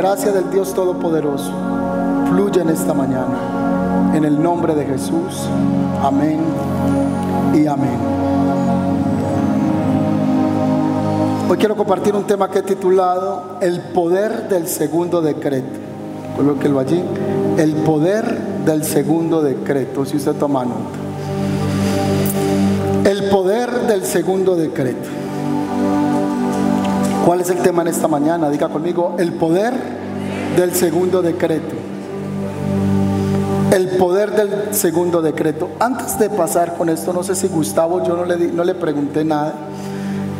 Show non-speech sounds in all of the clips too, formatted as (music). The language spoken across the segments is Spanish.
gracia del Dios Todopoderoso fluya en esta mañana. En el nombre de Jesús. Amén y amén. Hoy quiero compartir un tema que he titulado El poder del segundo decreto. Colóquelo allí. El poder del segundo decreto, si usted toma nota. El poder del segundo decreto. ¿Cuál es el tema en esta mañana? Diga conmigo, el poder del segundo decreto. El poder del segundo decreto. Antes de pasar con esto, no sé si Gustavo, yo no le, no le pregunté nada,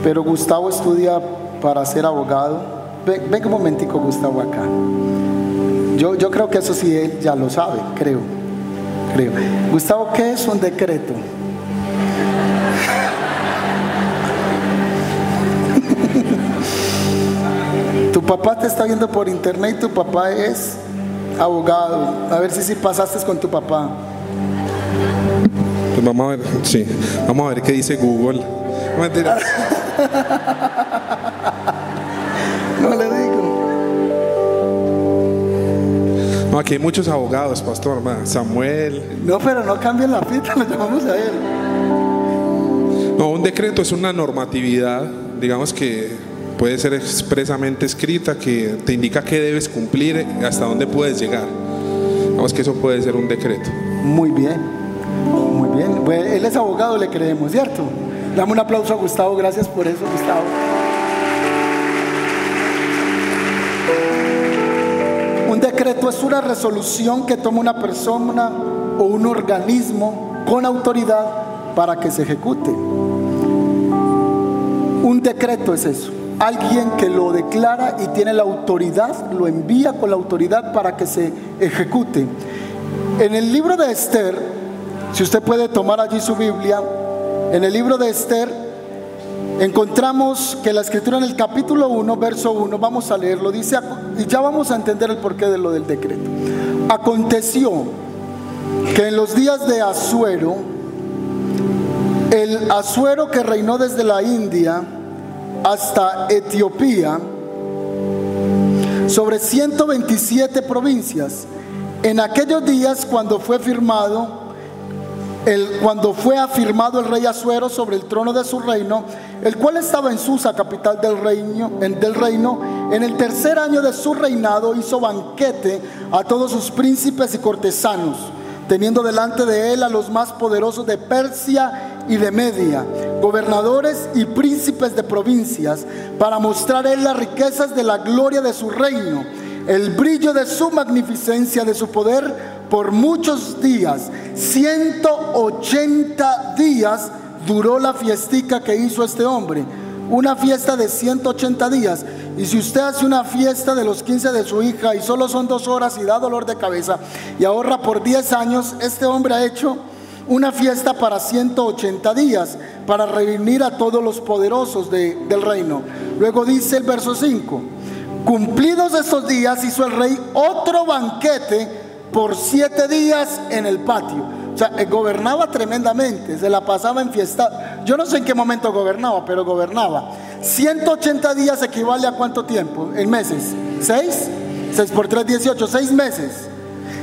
pero Gustavo estudia para ser abogado. Ven, ven un momentico, Gustavo, acá. Yo, yo creo que eso sí él ya lo sabe, creo. Creo. Gustavo, ¿qué es un decreto? Tu papá te está viendo por internet y tu papá es abogado. A ver si si pasaste con tu papá. Pues vamos a ver, sí. Vamos a ver qué dice Google. No, mentira. (laughs) no le digo. No, aquí hay muchos abogados, pastor. Samuel. No, pero no cambien la pita, (laughs) lo llamamos a él. No, un decreto es una normatividad, digamos que puede ser expresamente escrita que te indica qué debes cumplir, hasta dónde puedes llegar. Vamos que eso puede ser un decreto. Muy bien, muy bien. él es abogado, le creemos, ¿cierto? Dame un aplauso a Gustavo, gracias por eso, Gustavo. Un decreto es una resolución que toma una persona o un organismo con autoridad para que se ejecute. Un decreto es eso alguien que lo declara y tiene la autoridad, lo envía con la autoridad para que se ejecute. En el libro de Esther, si usted puede tomar allí su Biblia, en el libro de Esther encontramos que la escritura en el capítulo 1, verso 1, vamos a leerlo, dice, y ya vamos a entender el porqué de lo del decreto. Aconteció que en los días de Asuero, el Asuero que reinó desde la India, hasta Etiopía, sobre 127 provincias. En aquellos días cuando fue firmado el, cuando fue afirmado el rey Asuero sobre el trono de su reino, el cual estaba en Susa, capital del reino, en, del reino, en el tercer año de su reinado hizo banquete a todos sus príncipes y cortesanos, teniendo delante de él a los más poderosos de Persia y de Media, gobernadores y príncipes de provincias, para mostrar él las riquezas de la gloria de su reino, el brillo de su magnificencia, de su poder, por muchos días. 180 días duró la fiestica que hizo este hombre. Una fiesta de 180 días. Y si usted hace una fiesta de los 15 de su hija y solo son dos horas y da dolor de cabeza y ahorra por 10 años, este hombre ha hecho una fiesta para 180 días, para reunir a todos los poderosos del reino. Luego dice el verso 5, cumplidos estos días hizo el rey otro banquete por siete días en el patio. O sea, eh, gobernaba tremendamente, se la pasaba en fiesta. Yo no sé en qué momento gobernaba, pero gobernaba. 180 días equivale a cuánto tiempo? En meses. ¿Seis? 6 por 3, 18. Seis meses.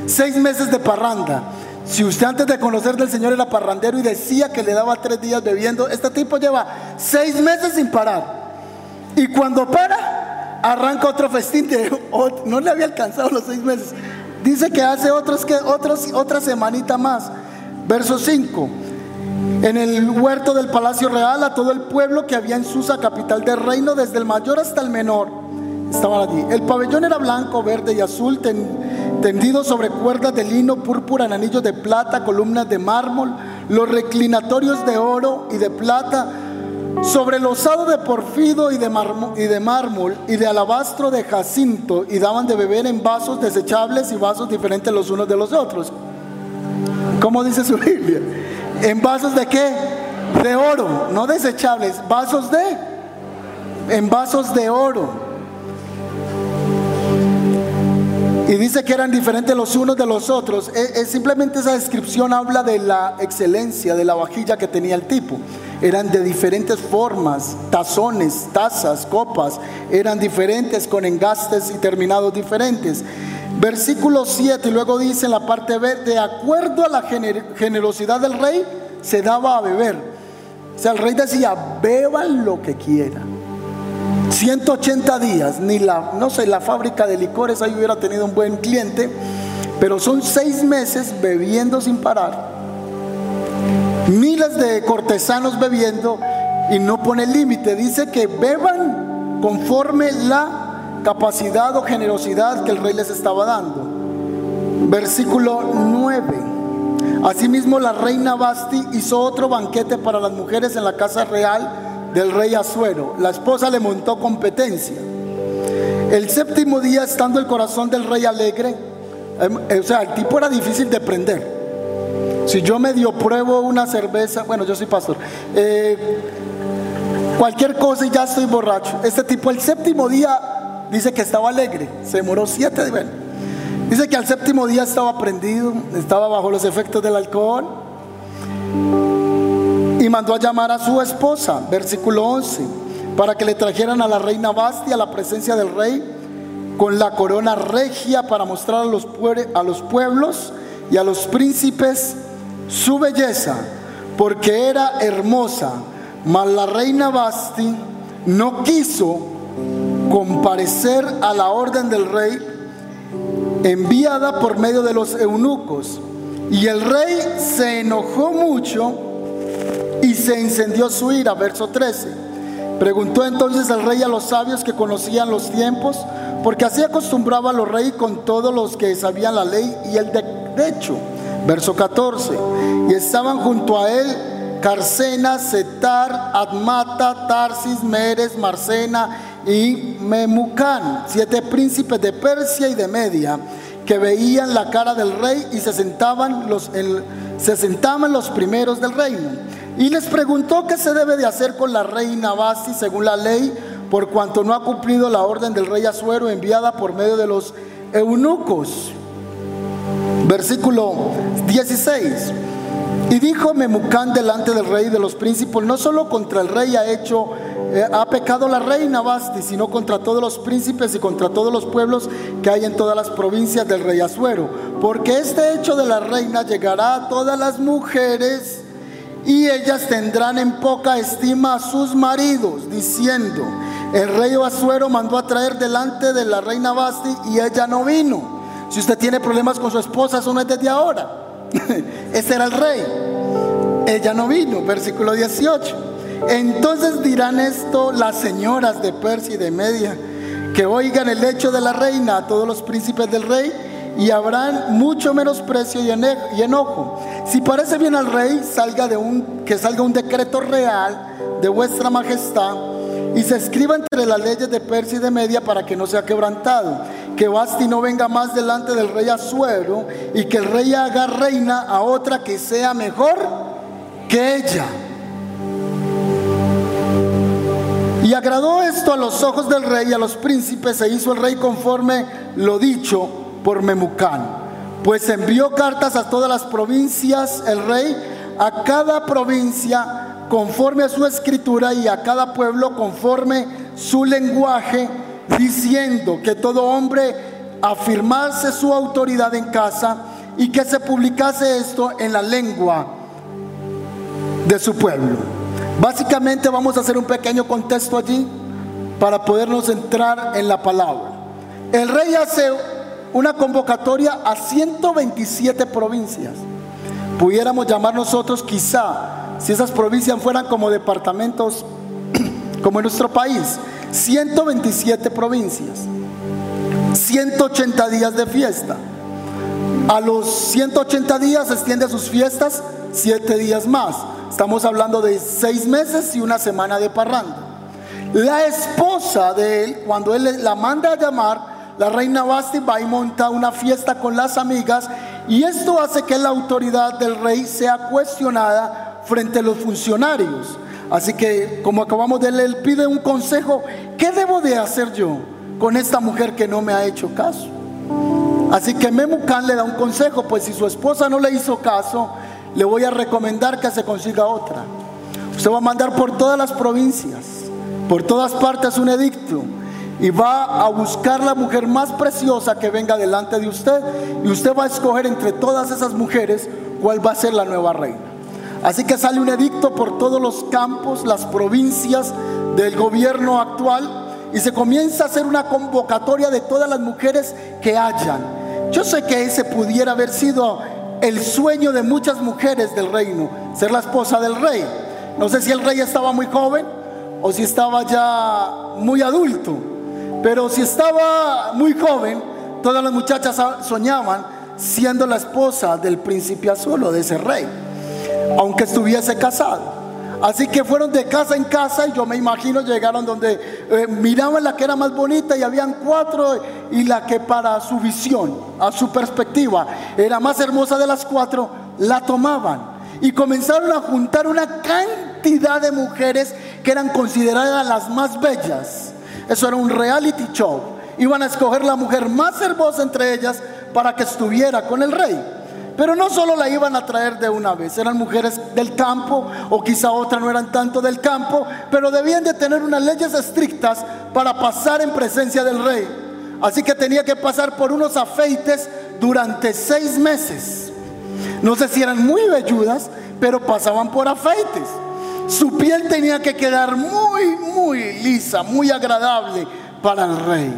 Seis meses de parranda. Si usted antes de conocer del Señor era parrandero y decía que le daba tres días bebiendo, este tipo lleva seis meses sin parar. Y cuando para, arranca otro festín. (laughs) no le había alcanzado los seis meses. Dice que hace otros que otros, otra semanita más. Verso 5. En el huerto del palacio real a todo el pueblo que había en Susa, capital del reino, desde el mayor hasta el menor, estaban allí. El pabellón era blanco, verde y azul, tendido sobre cuerdas de lino, púrpura en anillos de plata, columnas de mármol, los reclinatorios de oro y de plata, sobre el osado de porfido y de, mármol, y de mármol y de alabastro de jacinto, y daban de beber en vasos desechables y vasos diferentes los unos de los otros. ¿Cómo dice su (laughs) Biblia? ¿En vasos de qué? De oro, no desechables, vasos de, en vasos de oro Y dice que eran diferentes los unos de los otros. Es, es simplemente esa descripción habla de la excelencia de la vajilla que tenía el tipo. Eran de diferentes formas, tazones, tazas, copas, eran diferentes con engastes y terminados diferentes. Versículo 7 y luego dice en la parte B, de acuerdo a la generosidad del rey, se daba a beber. O sea, el rey decía, beban lo que quieran. 180 días, ni la, no sé, la fábrica de licores ahí hubiera tenido un buen cliente, pero son seis meses bebiendo sin parar. Miles de cortesanos bebiendo y no pone límite. Dice que beban conforme la capacidad o generosidad que el rey les estaba dando. Versículo 9. Asimismo la reina Basti hizo otro banquete para las mujeres en la casa real del rey Azuero. La esposa le montó competencia. El séptimo día, estando el corazón del rey alegre, em, o sea, el tipo era difícil de prender. Si yo medio pruebo una cerveza, bueno, yo soy pastor, eh, cualquier cosa y ya estoy borracho. Este tipo, el séptimo día, dice que estaba alegre, se demoró siete días. Dice que al séptimo día estaba prendido, estaba bajo los efectos del alcohol y mandó a llamar a su esposa, versículo 11, para que le trajeran a la reina Basti a la presencia del rey con la corona regia para mostrar a los, a los pueblos y a los príncipes su belleza, porque era hermosa. Mas la reina Basti no quiso comparecer a la orden del rey enviada por medio de los eunucos. Y el rey se enojó mucho y se encendió su ira. Verso 13. Preguntó entonces el rey a los sabios que conocían los tiempos, porque así acostumbraba a los reyes con todos los que sabían la ley y el derecho. Verso 14. Y estaban junto a él Carcena, Setar, Admata, Tarsis, Meres, Marcena y Memucán, siete príncipes de Persia y de Media, que veían la cara del rey y se sentaban los, se sentaban los primeros del reino. Y les preguntó qué se debe de hacer con la reina Basti según la ley, por cuanto no ha cumplido la orden del rey Azuero enviada por medio de los eunucos. Versículo 16. Y dijo Memucán delante del rey de los príncipes, no solo contra el rey ha hecho, eh, ha pecado la reina Basti, sino contra todos los príncipes y contra todos los pueblos que hay en todas las provincias del rey Azuero. Porque este hecho de la reina llegará a todas las mujeres y ellas tendrán en poca estima a sus maridos, diciendo, el rey Asuero mandó a traer delante de la reina Basti y ella no vino. Si usted tiene problemas con su esposa, eso no es desde ahora. (laughs) Ese era el rey. Ella no vino, versículo 18. Entonces dirán esto las señoras de Persia y de Media, que oigan el hecho de la reina a todos los príncipes del rey y habrán mucho menos precio y enojo. Si parece bien al rey, salga de un, que salga un decreto real de vuestra majestad y se escriba entre las leyes de Persia y de Media para que no sea quebrantado. Que Basti no venga más delante del rey Azuero y que el rey haga reina a otra que sea mejor que ella. Y agradó esto a los ojos del rey y a los príncipes, e hizo el rey conforme lo dicho por Memucán. Pues envió cartas a todas las provincias el rey, a cada provincia conforme a su escritura y a cada pueblo conforme su lenguaje, diciendo que todo hombre afirmase su autoridad en casa y que se publicase esto en la lengua de su pueblo. Básicamente vamos a hacer un pequeño contexto allí para podernos entrar en la palabra. El rey hace una convocatoria a 127 provincias. Pudiéramos llamar nosotros quizá, si esas provincias fueran como departamentos, (clears throat) como en nuestro país, 127 provincias, 180 días de fiesta. A los 180 días extiende sus fiestas 7 días más. Estamos hablando de 6 meses y una semana de parranda. La esposa de él, cuando él la manda a llamar, la reina Basti va y monta una fiesta con las amigas y esto hace que la autoridad del rey sea cuestionada frente a los funcionarios. Así que, como acabamos de leer, pide un consejo, ¿qué debo de hacer yo con esta mujer que no me ha hecho caso? Así que Memucán le da un consejo, pues si su esposa no le hizo caso, le voy a recomendar que se consiga otra. Usted va a mandar por todas las provincias, por todas partes un edicto y va a buscar la mujer más preciosa que venga delante de usted y usted va a escoger entre todas esas mujeres cuál va a ser la nueva reina. Así que sale un edicto por todos los campos, las provincias del gobierno actual y se comienza a hacer una convocatoria de todas las mujeres que hayan. Yo sé que ese pudiera haber sido el sueño de muchas mujeres del reino, ser la esposa del rey. No sé si el rey estaba muy joven o si estaba ya muy adulto, pero si estaba muy joven, todas las muchachas soñaban siendo la esposa del príncipe azul o de ese rey, aunque estuviese casado. Así que fueron de casa en casa y yo me imagino llegaron donde eh, miraban la que era más bonita y habían cuatro y la que para su visión, a su perspectiva, era más hermosa de las cuatro, la tomaban. Y comenzaron a juntar una cantidad de mujeres que eran consideradas las más bellas. Eso era un reality show. Iban a escoger la mujer más hermosa entre ellas para que estuviera con el rey. Pero no solo la iban a traer de una vez, eran mujeres del campo o quizá otras no eran tanto del campo, pero debían de tener unas leyes estrictas para pasar en presencia del rey. Así que tenía que pasar por unos afeites durante seis meses. No sé si eran muy velludas, pero pasaban por afeites. Su piel tenía que quedar muy, muy lisa, muy agradable para el rey.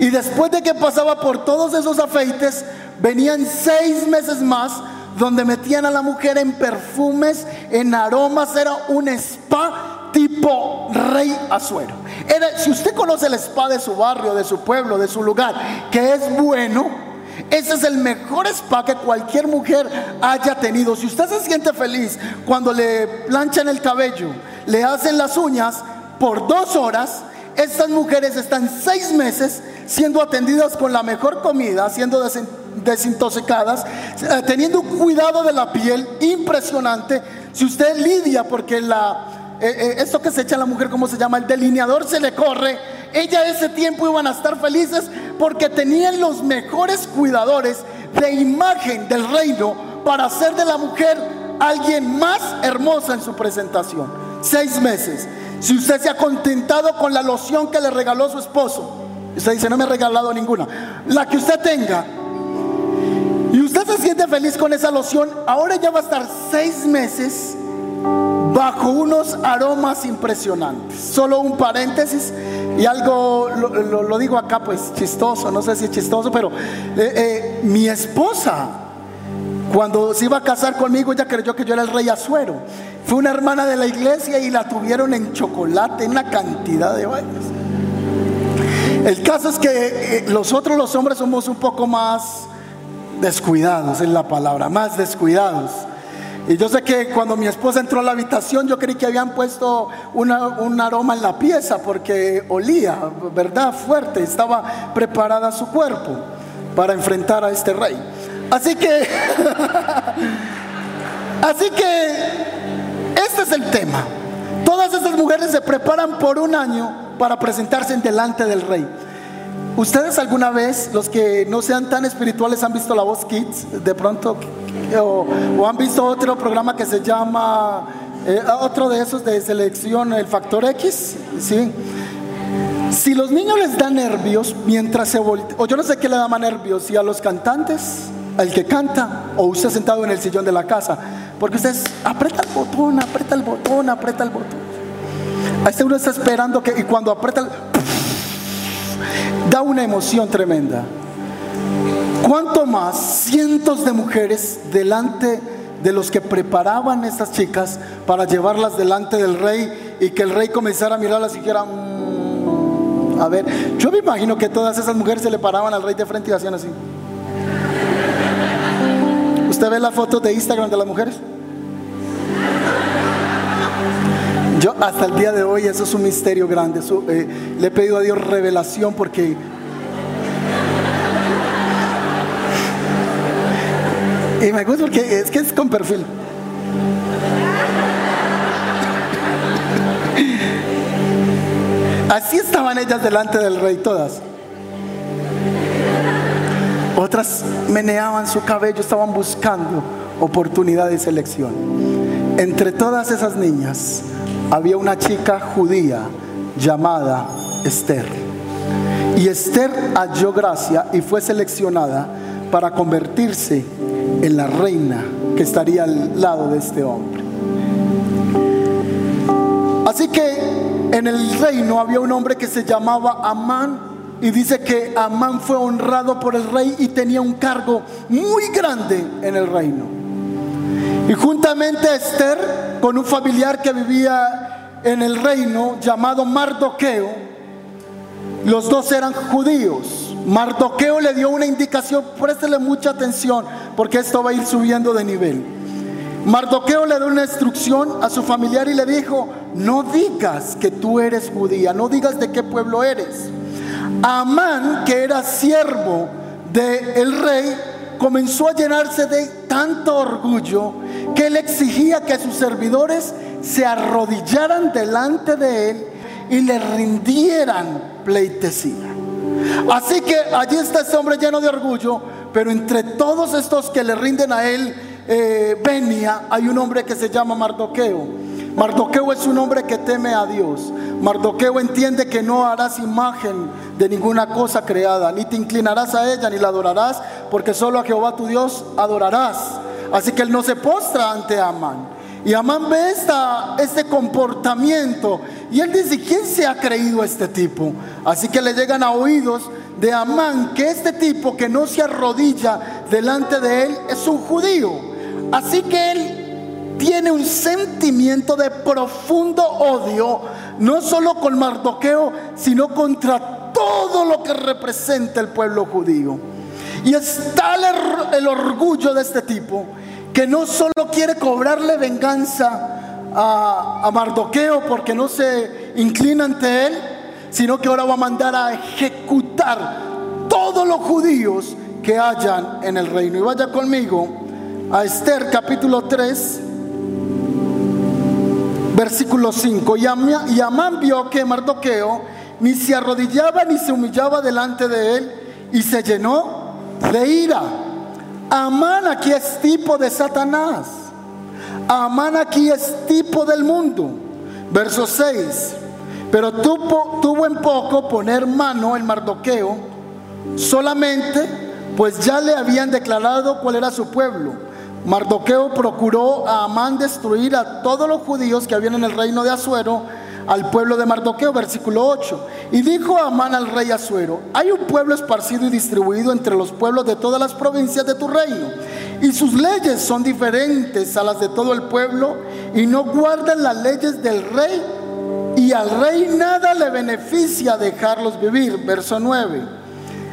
Y después de que pasaba por todos esos afeites, Venían seis meses más donde metían a la mujer en perfumes, en aromas, era un spa tipo rey Azuero. Era, si usted conoce el spa de su barrio, de su pueblo, de su lugar, que es bueno, ese es el mejor spa que cualquier mujer haya tenido. Si usted se siente feliz cuando le planchan el cabello, le hacen las uñas por dos horas, estas mujeres están seis meses siendo atendidas con la mejor comida, siendo desintoxicadas, eh, teniendo un cuidado de la piel impresionante. Si usted lidia porque la, eh, eh, esto que se echa a la mujer, ¿cómo se llama? El delineador se le corre. Ella ese tiempo iban a estar felices porque tenían los mejores cuidadores de imagen del reino para hacer de la mujer alguien más hermosa en su presentación. Seis meses. Si usted se ha contentado con la loción que le regaló su esposo, usted dice, no me ha regalado ninguna. La que usted tenga, y usted se siente feliz con esa loción, ahora ya va a estar seis meses bajo unos aromas impresionantes. Solo un paréntesis y algo, lo, digo acá pues chistoso, no sé si es chistoso, pero eh, eh, mi esposa, cuando se iba a casar conmigo, ella creyó que yo era el rey Azuero. Fue una hermana de la iglesia y la tuvieron en chocolate, en una cantidad de vainas. El caso es que nosotros eh, los hombres somos un poco más descuidados, es la palabra, más descuidados. Y yo sé que cuando mi esposa entró a la habitación, yo creí que habían puesto un aroma en la pieza porque olía, ¿verdad? Fuerte, estaba preparada su cuerpo para enfrentar a este rey. Así que, (laughs) así que, este es el tema. Todas estas mujeres se preparan por un año para presentarse en delante del rey. ¿Ustedes alguna vez, los que no sean tan espirituales, han visto La Voz Kids de pronto? O, han visto otro programa que se llama, eh, otro de esos de selección, el Factor X? ¿sí? Si los niños les dan nervios mientras se voltean, o yo no sé qué le da más nervios, si a los cantantes, al que canta, o usted sentado en el sillón de la casa, porque ustedes aprieta el botón, aprieta el botón, aprieta el botón. A este uno está esperando que, y cuando aprieta el da una emoción tremenda. ¿Cuánto más cientos de mujeres delante de los que preparaban estas chicas para llevarlas delante del rey y que el rey comenzara a mirarlas y dijera, mm, a ver, yo me imagino que todas esas mujeres se le paraban al rey de frente y hacían así. ¿Usted ve la foto de Instagram de las mujeres? Yo hasta el día de hoy, eso es un misterio grande. Eh, le he pedido a Dios revelación porque... (laughs) Y me gusta porque es que es con perfil. (laughs) Así estaban ellas delante del rey todas. Otras meneaban su cabello, estaban buscando oportunidad de selección. Entre todas esas niñas había una chica judía llamada Esther. Y Esther halló gracia y fue seleccionada para convertirse en la reina que estaría al lado de este hombre. Así que en el reino había un hombre que se llamaba Amán y dice que Amán fue honrado por el rey y tenía un cargo muy grande en el reino. Y juntamente Esther, con un familiar que vivía en el reino llamado Mardoqueo, los dos eran judíos. Mardoqueo le dio una indicación, préstele mucha atención, porque esto va a ir subiendo de nivel. Mardoqueo le dio una instrucción a su familiar y le dijo, no digas que tú eres judía, no digas de qué pueblo eres. Amán, que era siervo del rey, comenzó a llenarse de tanto orgullo que él exigía que sus servidores se arrodillaran delante de él y le rindieran pleitesía. Así que allí está este hombre lleno de orgullo, pero entre todos estos que le rinden a él eh, venia, hay un hombre que se llama Mardoqueo. Mardoqueo es un hombre que teme a Dios. Mardoqueo entiende que no harás imagen de ninguna cosa creada, ni te inclinarás a ella, ni la adorarás, porque solo a Jehová tu Dios adorarás. Así que él no se postra ante Amán. Y Amán ve esta, este comportamiento y él dice, ¿quién se ha creído este tipo? Así que le llegan a oídos de Amán que este tipo que no se arrodilla delante de él es un judío. Así que él tiene un sentimiento de profundo odio, no solo con Mardoqueo, sino contra todo lo que representa el pueblo judío. Y es tal el, orgullo de este tipo que no solo quiere cobrarle venganza a, a, Mardoqueo porque no se inclina ante él, sino que ahora va a mandar a ejecutar todos los judíos que hayan en el reino. Y vaya conmigo a Esther capítulo 3, versículo 5. Y, Amán vio que Mardoqueo ni se arrodillaba ni se humillaba delante de él y se llenó de ira. Amán aquí es tipo de Satanás. Amán aquí es tipo del mundo. Verso 6. Pero tuvo, tuvo en poco poner mano en Mardoqueo solamente pues ya le habían declarado cuál era su pueblo. Mardoqueo procuró a Amán destruir a todos los judíos que habían en el reino de Azuero al pueblo de Mardoqueo, versículo 8. Y dijo Amán al rey Asuero, hay un pueblo esparcido y distribuido entre los pueblos de todas las provincias de tu reino, y sus leyes son diferentes a las de todo el pueblo, y no guardan las leyes del rey, y al rey nada le beneficia dejarlos vivir. Verso 9.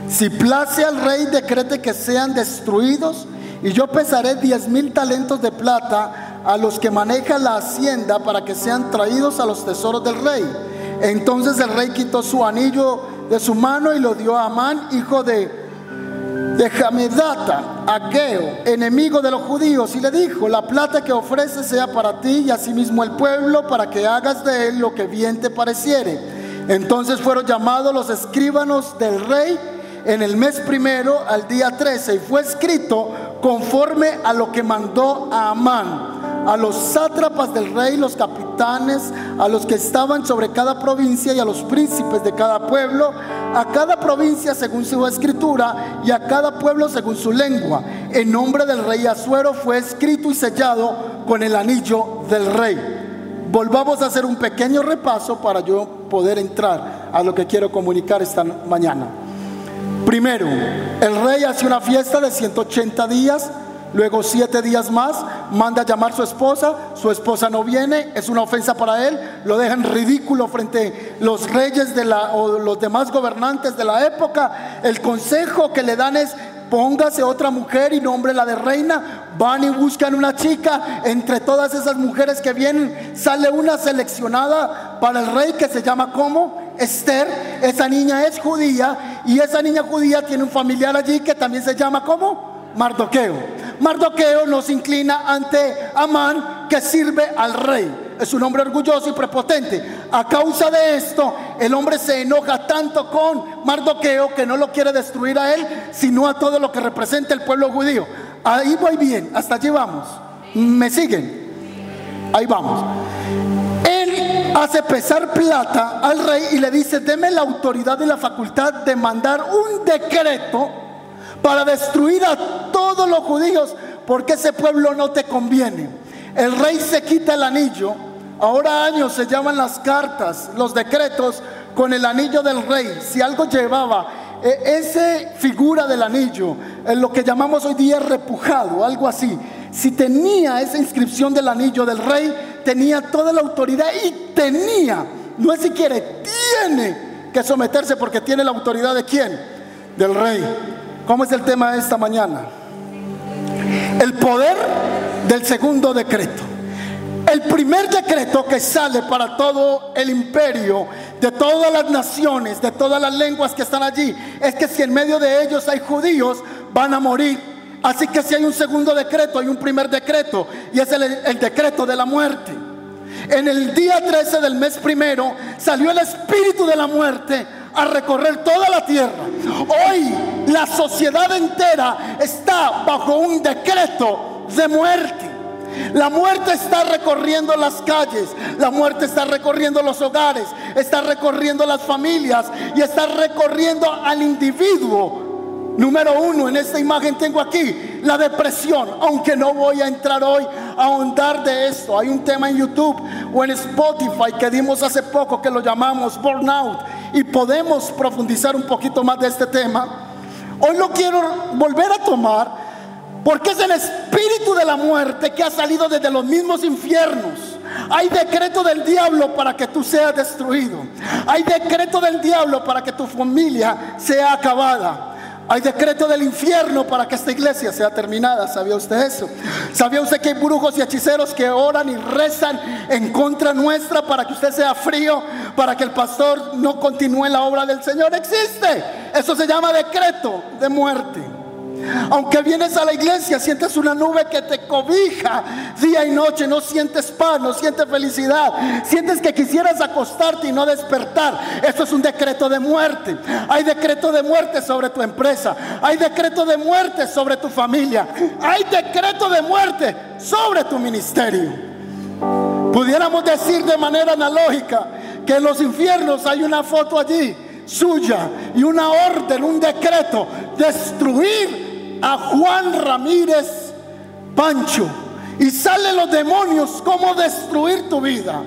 Si place al rey, decrete que sean destruidos, y yo pesaré diez mil talentos de plata a los que manejan la hacienda para que sean traídos a los tesoros del rey. Entonces el rey quitó su anillo de su mano y lo dio a Amán, hijo de, de Jamedata, Ageo, enemigo de los judíos, y le dijo, la plata que ofrece sea para ti y asimismo el pueblo, para que hagas de él lo que bien te pareciere. Entonces fueron llamados los escribanos del rey en el mes primero al día 13 y fue escrito conforme a lo que mandó a Amán a los sátrapas del rey, los capitanes, a los que estaban sobre cada provincia y a los príncipes de cada pueblo, a cada provincia según su escritura y a cada pueblo según su lengua. En nombre del rey Azuero fue escrito y sellado con el anillo del rey. Volvamos a hacer un pequeño repaso para yo poder entrar a lo que quiero comunicar esta mañana. Primero, el rey hace una fiesta de 180 días Luego siete días más manda a llamar a su esposa, su esposa no viene, es una ofensa para él, lo dejan ridículo frente a los reyes de la, o los demás gobernantes de la época. El consejo que le dan es póngase otra mujer y la de reina. Van y buscan una chica. Entre todas esas mujeres que vienen, sale una seleccionada para el rey que se llama como Esther. Esa niña es judía y esa niña judía tiene un familiar allí que también se llama como Mardoqueo. Mardoqueo nos inclina ante Amán que sirve al rey. es un hombre orgulloso y prepotente. A causa de esto, el hombre se enoja tanto con Mardoqueo que no lo quiere destruir a él, sino a todo lo que representa el pueblo judío. Ahí voy bien, hasta allí vamos. ¿Me siguen? Ahí vamos. Él hace pesar plata al rey y le dice, deme la autoridad y la facultad de mandar un decreto para destruir a todos los judíos, porque ese pueblo no te conviene. El rey se quita el anillo. Ahora años se llaman las cartas, los decretos con el anillo del rey. Si algo llevaba esa figura del anillo, lo que llamamos hoy día repujado, algo así. Si tenía esa inscripción del anillo del rey, tenía toda la autoridad y tenía, no es si quiere, tiene que someterse porque tiene la autoridad de quién? Del rey. ¿Cómo es el tema de esta mañana? El poder del segundo decreto. El primer decreto que sale para todo el imperio, de todas las naciones, de todas las lenguas que están allí, es que si en medio de ellos hay judíos, van a morir. Así que si hay un segundo decreto, hay un primer decreto, y es el, decreto de la muerte. En el día 13 del mes primero salió el espíritu de la muerte a recorrer toda la tierra. Hoy la sociedad entera está bajo un decreto de muerte. La muerte está recorriendo las calles, la muerte está recorriendo los hogares, está recorriendo las familias y está recorriendo al individuo. Número uno, en esta imagen tengo aquí la depresión, aunque no voy a entrar hoy a ahondar de esto. Hay un tema en YouTube o en Spotify que dimos hace poco que lo llamamos burnout y podemos profundizar un poquito más de este tema. Hoy lo quiero volver a tomar porque es el espíritu de la muerte que ha salido desde los mismos infiernos. Hay decreto del diablo para que tú seas destruido. Hay decreto del diablo para que tu familia sea acabada. Hay decreto del infierno para que esta iglesia sea terminada. ¿Sabía usted eso? ¿Sabía usted que hay brujos y hechiceros que oran y rezan en contra nuestra para que usted sea frío, para que el pastor no continúe la obra del Señor? Existe. Eso se llama decreto de muerte. Aunque vienes a la iglesia, sientes una nube que te cobija día y noche, no sientes paz, no sientes felicidad, sientes que quisieras acostarte y no despertar. Esto es un decreto de muerte. Hay decreto de muerte sobre tu empresa, hay decreto de muerte sobre tu familia, hay decreto de muerte sobre tu ministerio. Pudiéramos decir de manera analógica que en los infiernos hay una foto allí suya y una orden, un decreto, destruir a Juan Ramírez Pancho y salen los demonios cómo destruir tu vida.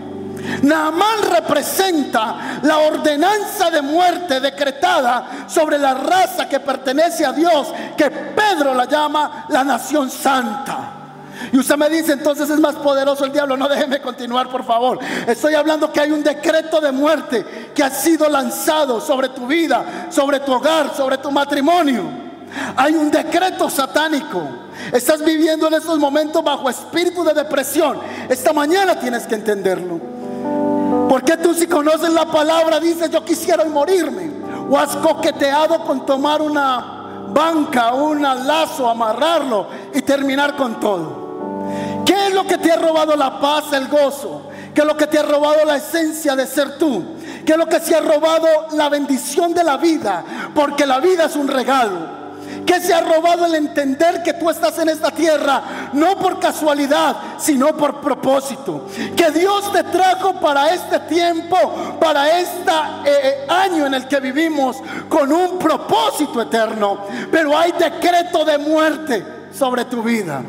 Naamán representa la ordenanza de muerte decretada sobre la raza que pertenece a Dios, que Pedro la llama la nación santa. Y usted me dice, entonces es más poderoso el diablo. No déjeme continuar, por favor. Estoy hablando que hay un decreto de muerte que ha sido lanzado sobre tu vida, sobre tu hogar, sobre tu matrimonio. Hay un decreto satánico. Estás viviendo en estos momentos bajo espíritu de depresión. Esta mañana tienes que entenderlo. Porque tú si conoces la palabra dices yo quisiera morirme. O has coqueteado con tomar una banca, un lazo, amarrarlo y terminar con todo. ¿Qué es lo que te ha robado la paz, el gozo? ¿Qué es lo que te ha robado la esencia de ser tú? ¿Qué es lo que se ha robado la bendición de la vida? Porque la vida es un regalo que se ha robado el entender que tú estás en esta tierra, no por casualidad, sino por propósito. Que Dios te trajo para este tiempo, para este año en el que vivimos, con un propósito eterno. Pero hay decreto de muerte sobre tu vida.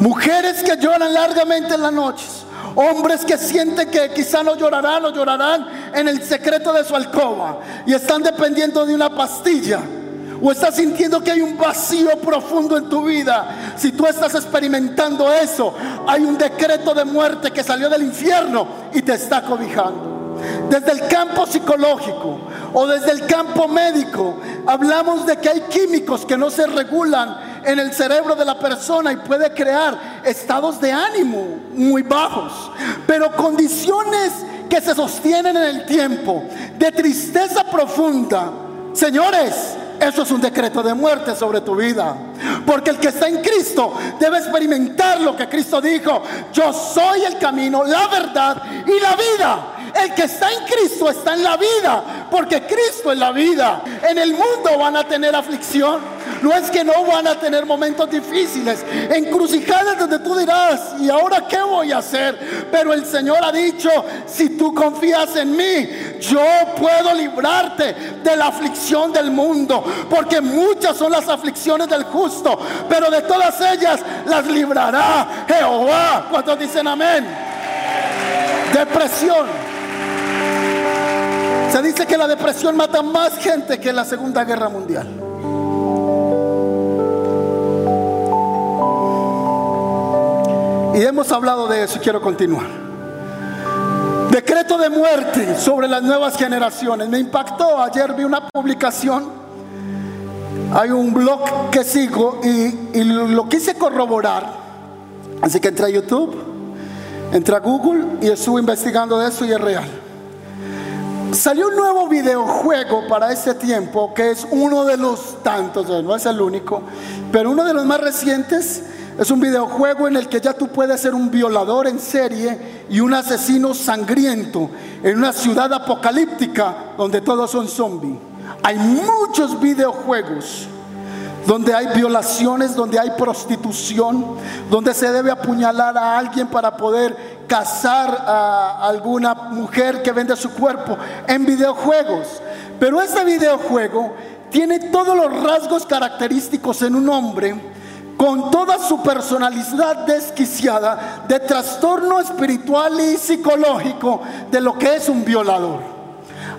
Mujeres que lloran largamente en las noches. Hombres que sienten que quizá no llorarán o llorarán en el secreto de su alcoba y están dependiendo de una pastilla o estás sintiendo que hay un vacío profundo en tu vida, si tú estás experimentando eso, hay un decreto de muerte que salió del infierno y te está cobijando. Desde el campo psicológico o desde el campo médico, hablamos de que hay químicos que no se regulan en el cerebro de la persona y puede crear estados de ánimo muy bajos, pero condiciones que se sostienen en el tiempo de tristeza profunda. Señores, eso es un decreto de muerte sobre tu vida. Porque el que está en Cristo debe experimentar lo que Cristo dijo. Yo soy el camino, la verdad y la vida. El que está en Cristo está en la vida, porque Cristo es la vida. En el mundo van a tener aflicción. No es que no van a tener momentos difíciles, encrucijadas donde tú dirás, ¿y ahora qué voy a hacer? Pero el Señor ha dicho, si tú confías en mí, yo puedo librarte de la aflicción del mundo, porque muchas son las aflicciones del justo, pero de todas ellas las librará Jehová. ¿Cuántos dicen amén? Depresión. Se dice que la depresión mata más gente que la Segunda Guerra Mundial. Y hemos hablado de eso y quiero continuar. Decreto de muerte sobre las nuevas generaciones. Me impactó. Ayer vi una publicación. Hay un blog que sigo y, lo quise corroborar. Así que entré a YouTube, entré a Google y estuve investigando de eso y es real. Salió un nuevo videojuego para ese tiempo que es uno de los tantos, no es el único, pero uno de los más recientes. Es un videojuego en el que ya tú puedes ser un violador en serie y un asesino sangriento en una ciudad apocalíptica donde todos son zombies. Hay muchos videojuegos donde hay violaciones, donde hay prostitución, donde se debe apuñalar a alguien para poder casar a alguna mujer que vende su cuerpo en videojuegos. Pero este videojuego tiene todos los rasgos característicos en un hombre con toda su personalidad desquiciada de trastorno espiritual y psicológico de lo que es un violador.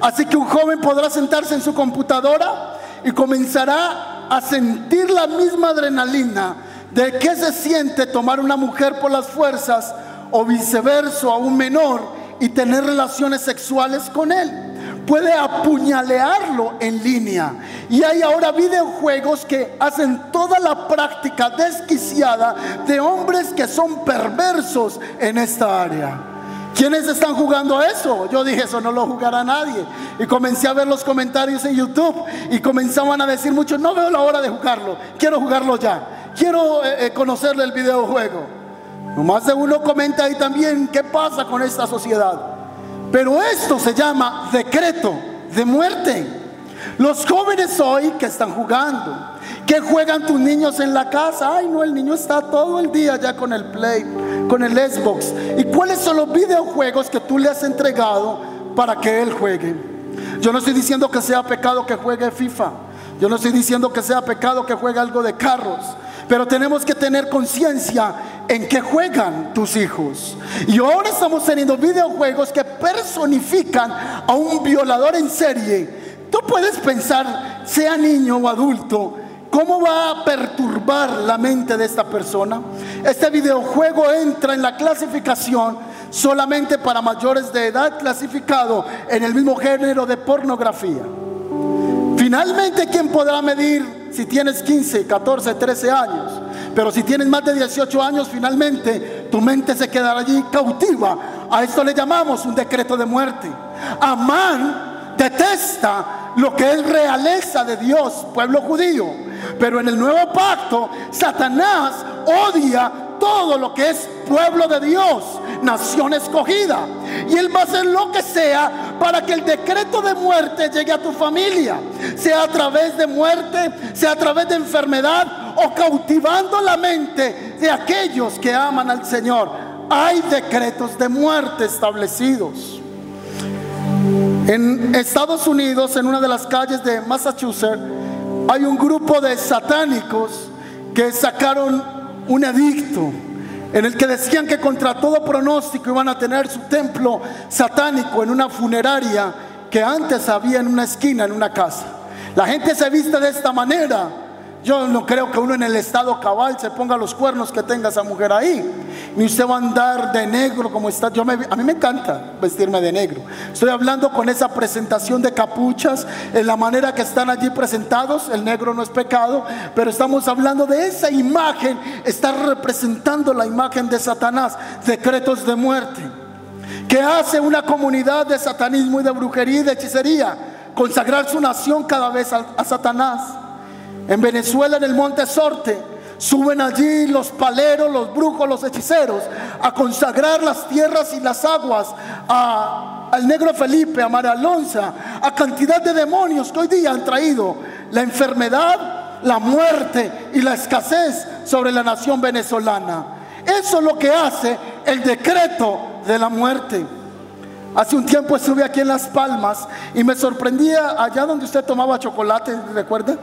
Así que un joven podrá sentarse en su computadora y comenzará a sentir la misma adrenalina de que se siente tomar una mujer por las fuerzas o viceversa a un menor y tener relaciones sexuales con él puede apuñalearlo en línea. Y hay ahora videojuegos que hacen toda la práctica desquiciada de hombres que son perversos en esta área. ¿Quiénes están jugando eso? Yo dije, eso no lo jugará nadie. Y comencé a ver los comentarios en YouTube y comenzaban a decir muchos, no veo la hora de jugarlo, quiero jugarlo ya, quiero eh, eh, conocerle el videojuego. Nomás de uno comenta ahí también, ¿qué pasa con esta sociedad? Pero esto se llama decreto de muerte. Los jóvenes hoy que están jugando, que juegan tus niños en la casa, ay no, el niño está todo el día ya con el Play, con el Xbox. ¿Y cuáles son los videojuegos que tú le has entregado para que él juegue? Yo no estoy diciendo que sea pecado que juegue FIFA. Yo no estoy diciendo que sea pecado que juegue algo de carros. Pero tenemos que tener conciencia en qué juegan tus hijos. Y ahora estamos teniendo videojuegos que personifican a un violador en serie. Tú puedes pensar, sea niño o adulto, ¿Cómo va a perturbar la mente de esta persona? Este videojuego entra en la clasificación solamente para mayores de edad clasificado en el mismo género de pornografía. Finalmente, ¿quién podrá medir si tienes 15, 14, 13 años. Pero si tienes más de 18 años, finalmente tu mente se quedará allí cautiva. A esto le llamamos un decreto de muerte. Amán detesta lo que es realeza de Dios, pueblo judío. Pero en el nuevo pacto, Satanás odia todo lo que es pueblo de Dios, nación escogida. Y Él va a hacer lo que sea para que el decreto de muerte llegue a tu familia, sea a través de muerte, sea a través de enfermedad o cautivando la mente de aquellos que aman al Señor. Hay decretos de muerte establecidos. En Estados Unidos, en una de las calles de Massachusetts, hay un grupo de satánicos que sacaron un edicto en el que decían que contra todo pronóstico iban a tener su templo satánico en una funeraria que antes había en una esquina, en una casa. La gente se viste de esta manera yo no creo que uno en el estado cabal se ponga los cuernos que tenga esa mujer ahí. Ni usted va a andar de negro como está. Yo a mí me encanta vestirme de negro. Estoy hablando con esa presentación de capuchas, en la manera que están allí presentados. El negro no es pecado, pero estamos hablando de esa imagen. Está representando la imagen de Satanás, decretos de muerte. Que hace una comunidad de satanismo y de brujería y de hechicería consagrar su nación cada vez a Satanás. En Venezuela, en el monte Sorte, Suben allí los paleros, los brujos, los hechiceros a consagrar las tierras y las aguas a, al negro Felipe, a María Alonso, a cantidad de demonios que hoy día han traído la enfermedad, la muerte y la escasez sobre la nación venezolana. Eso es lo que hace el decreto de la muerte. Hace un tiempo estuve aquí en Las Palmas y me sorprendía allá donde usted tomaba chocolate, ¿recuerda?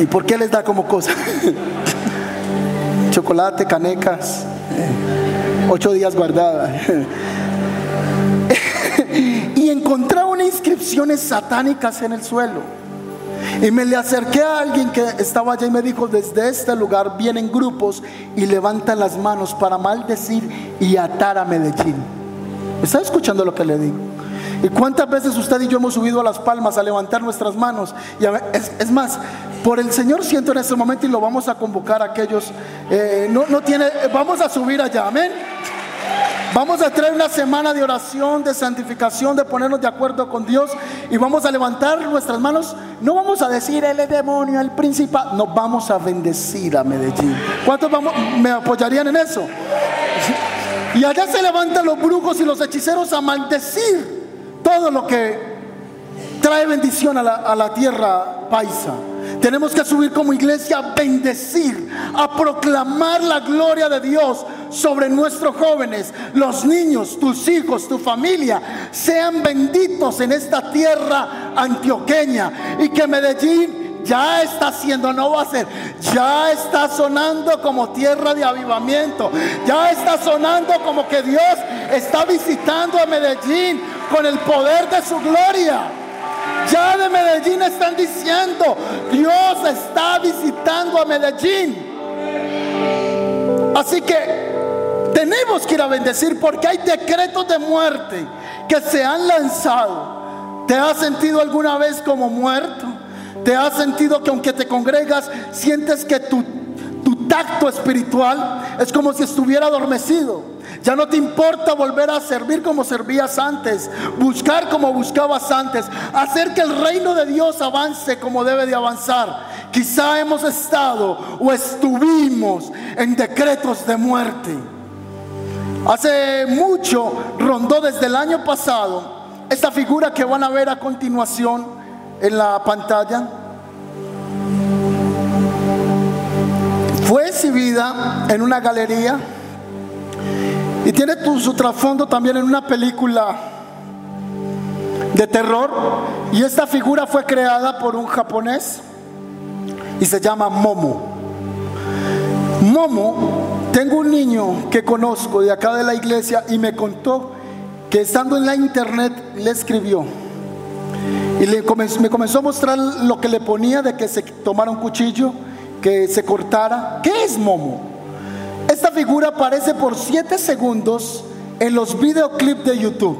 ¿Y por qué les da como cosa? Chocolate, canecas, ocho días guardadas. y encontraba unas inscripciones satánicas en el suelo. Y me le acerqué a alguien que estaba allá y me dijo, desde este lugar vienen grupos y levantan las manos para maldecir y atar a Medellín. ¿Está escuchando lo que le digo? ¿Y cuántas veces usted y yo hemos subido a las palmas a levantar nuestras manos? Y es, más, por el Señor siento en este momento y lo vamos a convocar a aquellos. Eh, no, no tiene, vamos a subir allá, amén. Vamos a traer una semana de oración, de santificación, de ponernos de acuerdo con Dios y vamos a levantar nuestras manos. No vamos a decir el demonio, el principal, no vamos a bendecir a Medellín. ¿Cuántos vamos, me apoyarían en eso? Y allá se levantan los brujos y los hechiceros a maldecir todo lo que trae bendición a la, tierra paisa. Tenemos que subir como iglesia a bendecir, a proclamar la gloria de Dios sobre nuestros jóvenes, los niños, tus hijos, tu familia, sean benditos en esta tierra antioqueña y que Medellín ya está haciendo, no va a ser, ya está sonando como tierra de avivamiento, ya está sonando como que Dios está visitando a Medellín con el poder de su gloria. Ya de Medellín están diciendo, Dios está visitando a Medellín. Así que tenemos que ir a bendecir porque hay decretos de muerte que se han lanzado. ¿Te has sentido alguna vez como muerto? ¿Te has sentido que aunque te congregas, sientes que tu, tu tacto espiritual es como si estuviera adormecido? Ya no te importa volver a servir como servías antes, buscar como buscabas antes, hacer que el reino de Dios avance como debe de avanzar. Quizá hemos estado o estuvimos en decretos de muerte. Hace mucho rondó desde el año pasado esta figura que van a ver a continuación en la pantalla. Fue exhibida en una galería y tiene su trasfondo también en una película de terror. Y esta figura fue creada por un japonés y se llama Momo. Momo, tengo un niño que conozco de acá de la iglesia y me contó que estando en la internet le escribió. Y le me comenzó a mostrar lo que le ponía de que se tomara un cuchillo, que se cortara. ¿Qué es Momo? Esta figura aparece por 7 segundos en los videoclips de YouTube.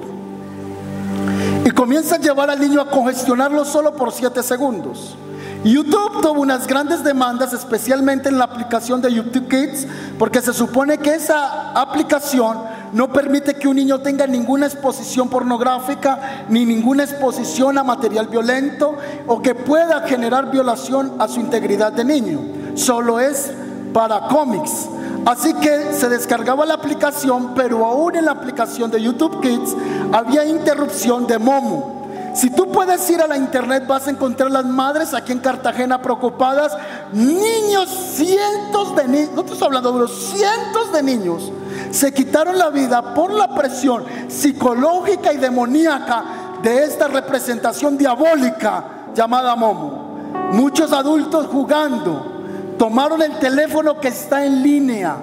Y comienza a llevar al niño a congestionarlo solo por 7 segundos. YouTube tuvo unas grandes demandas, especialmente en la aplicación de YouTube Kids, porque se supone que esa aplicación no permite que un niño tenga ninguna exposición pornográfica ni ninguna exposición a material violento o que pueda generar violación a su integridad de niño. Solo es para cómics. Así que se descargaba la aplicación, pero aún en la aplicación de YouTube Kids había interrupción de Momo. Si tú puedes ir a la internet vas a encontrar las madres aquí en Cartagena preocupadas, niños, cientos de niños, no estoy hablando de los cientos de niños, se quitaron la vida por la presión psicológica y demoníaca de esta representación diabólica llamada Momo. Muchos adultos jugando, tomaron el teléfono que está en línea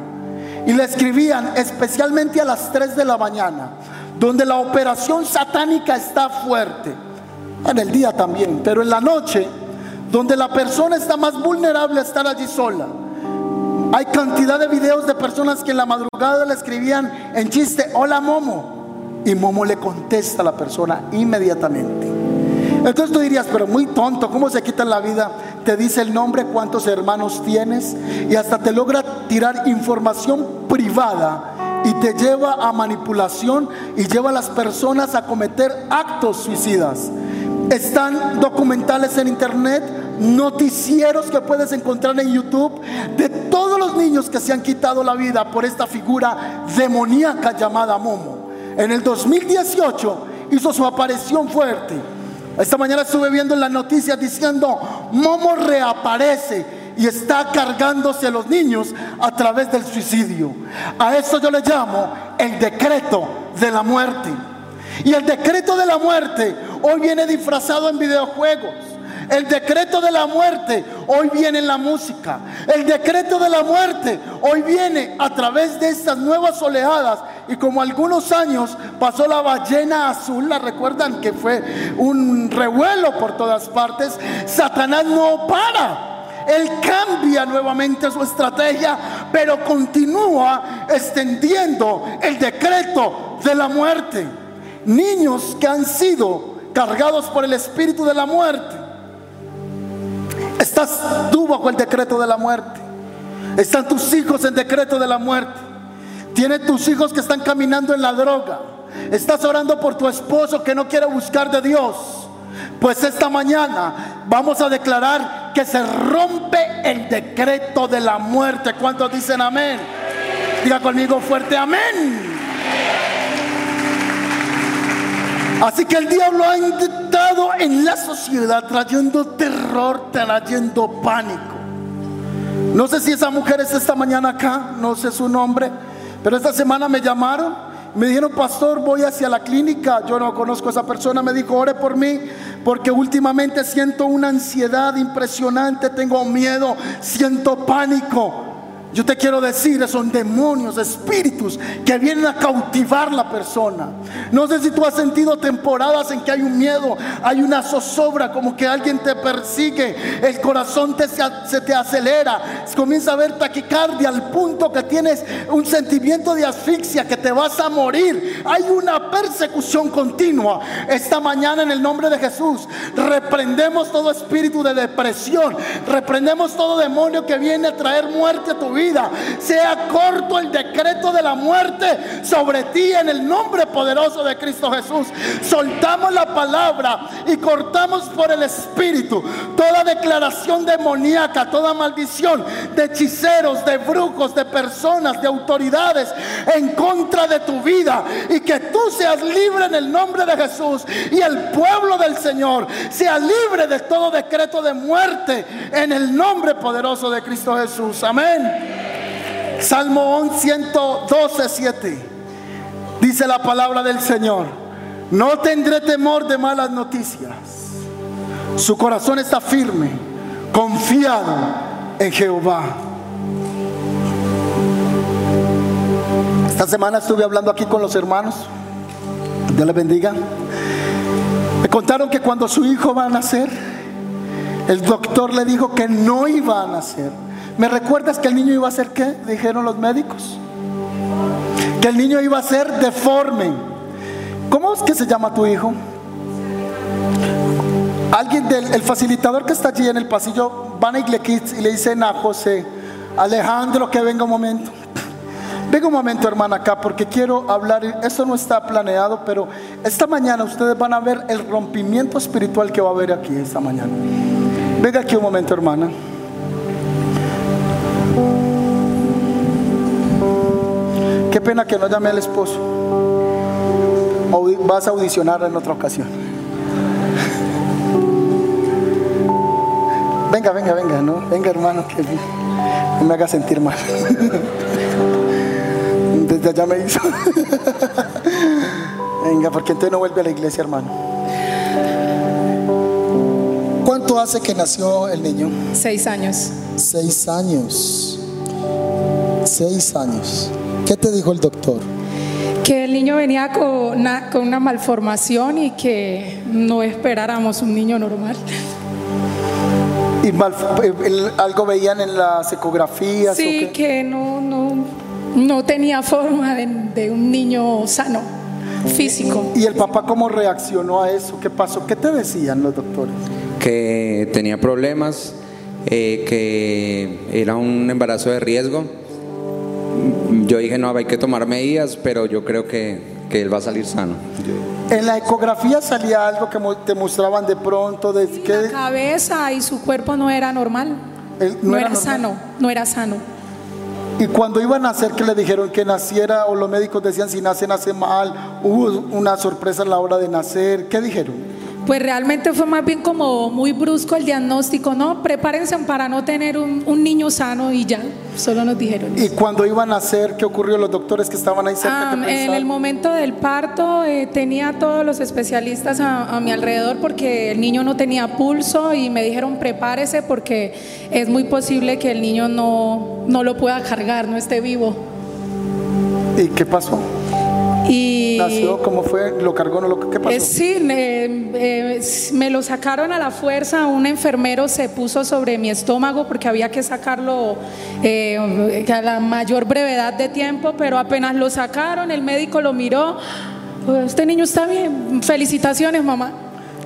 y le escribían especialmente a las 3 de la mañana, donde la operación satánica está fuerte, en el día también, pero en la noche, donde la persona está más vulnerable a estar allí sola. Hay cantidad de videos de personas que en la madrugada le escribían en chiste, hola Momo, y Momo le contesta a la persona inmediatamente. Entonces tú dirías, pero muy tonto, ¿cómo se quita la vida? Te dice el nombre, cuántos hermanos tienes y hasta te logra tirar información privada y te lleva a manipulación y lleva a las personas a cometer actos suicidas. Están documentales en internet, noticieros que puedes encontrar en YouTube de todos los niños que se han quitado la vida por esta figura demoníaca llamada Momo. En el 2018 hizo su aparición fuerte. Esta mañana estuve viendo en las noticias diciendo, Momo reaparece y está cargándose a los niños a través del suicidio. A eso yo le llamo el decreto de la muerte. Y el decreto de la muerte hoy viene disfrazado en videojuegos. El decreto de la muerte hoy viene en la música. El decreto de la muerte hoy viene a través de estas nuevas oleadas. Y como algunos años pasó la ballena azul, la recuerdan que fue un revuelo por todas partes, Satanás no para. Él cambia nuevamente su estrategia, pero continúa extendiendo el decreto de la muerte. Niños que han sido cargados por el espíritu de la muerte. Estás tú bajo el decreto de la muerte. Están tus hijos en decreto de la muerte. Tienes tus hijos que están caminando en la droga. Estás orando por tu esposo que no quiere buscar de Dios. Pues esta mañana vamos a declarar que se rompe el decreto de la muerte. ¿Cuántos dicen amén? Diga conmigo fuerte amén. Así que el diablo ha intentado en la sociedad trayendo terror, trayendo pánico. No sé si esa mujer es esta mañana acá, no sé su nombre, pero esta semana me llamaron, me dijeron, pastor, voy hacia la clínica, yo no conozco a esa persona, me dijo, ore por mí, porque últimamente siento una ansiedad impresionante, tengo miedo, siento pánico. Yo te quiero decir, son demonios, espíritus que vienen a cautivar la persona. No sé si tú has sentido temporadas en que hay un miedo, hay una zozobra, como que alguien te persigue, el corazón te, se te acelera, comienza a ver taquicardia al punto que tienes un sentimiento de asfixia, que te vas a morir. Hay una persecución continua. Esta mañana en el nombre de Jesús reprendemos todo espíritu de depresión, reprendemos todo demonio que viene a traer muerte a tu vida sea corto el decreto de la muerte sobre ti en el nombre poderoso de Cristo Jesús. Soltamos la palabra y cortamos por el Espíritu toda declaración demoníaca, toda maldición de hechiceros, de brujos, de personas, de autoridades en contra de tu vida y que tú seas libre en el nombre de Jesús y el pueblo del Señor sea libre de todo decreto de muerte en el nombre poderoso de Cristo Jesús. Amén. Salmo 112, 7. Dice la palabra del Señor. No tendré temor de malas noticias. Su corazón está firme, confiado en Jehová. Esta semana estuve hablando aquí con los hermanos. Dios les bendiga. Me contaron que cuando su hijo va a nacer, el doctor le dijo que no iba a nacer ¿Me recuerdas que el niño iba a ser qué? Dijeron los médicos. Que el niño iba a ser deforme. ¿Cómo es que se llama tu hijo? Alguien del el facilitador que está allí en el pasillo van a Kids y le dicen a José, Alejandro, que venga un momento. (laughs) Venga un momento, hermana, acá, porque quiero hablar. Eso no está planeado, pero esta mañana ustedes van a ver el rompimiento espiritual que va a haber aquí esta mañana. Venga aquí un momento, hermana. Pena que no llame al esposo. Vas a audicionar en otra ocasión. Venga, venga, venga, ¿no? Venga, hermano, que no me haga sentir mal. Desde allá me hizo. Venga, porque entonces no vuelve a la iglesia, hermano. ¿Cuánto hace que nació el niño? Seis años. Seis años. Seis años. ¿Qué te dijo el doctor? Que el niño venía con una, con una malformación y que no esperáramos un niño normal. ¿Y eh, algo veían en las ecografías? Sí, que no, no, no tenía forma de, un niño sano, físico. ¿Y el papá cómo reaccionó a eso? ¿Qué pasó? ¿Qué te decían los doctores? Que tenía problemas, eh, que era un embarazo de riesgo yo dije, no, hay que tomar medidas, pero yo creo que, que él va a salir sano. En la ecografía salía algo que te mostraban de pronto de La que cabeza y su cuerpo no era normal. Él No, no era, era normal. sano, no era sano. y cuando iban a hacer que le dijeron que naciera o los médicos decían si nace nace mal, hubo una sorpresa a la hora de nacer, ¿qué dijeron? Pues realmente fue más bien como muy brusco el diagnóstico, ¿no? Prepárense para no tener un, un niño sano y ya, solo nos dijeron. Y cuando iban a hacer, ¿qué ocurrió? Los doctores que estaban ahí cerca Ah, en el momento del parto eh, tenía a todos los especialistas a, a mi alrededor porque el niño no tenía pulso y me dijeron prepárese porque es muy posible que el niño no, no lo pueda cargar, no esté vivo. ¿Y qué pasó? Y ¿Nació? ¿Cómo fue? ¿Lo cargó? ¿No lo ¿Qué pasó? Eh, sí, eh, eh, me lo sacaron a la fuerza. Un enfermero se puso sobre mi estómago porque había que sacarlo eh, a la mayor brevedad de tiempo, pero apenas lo sacaron, el médico lo miró. "Pues, Este niño está bien. Felicitaciones, mamá.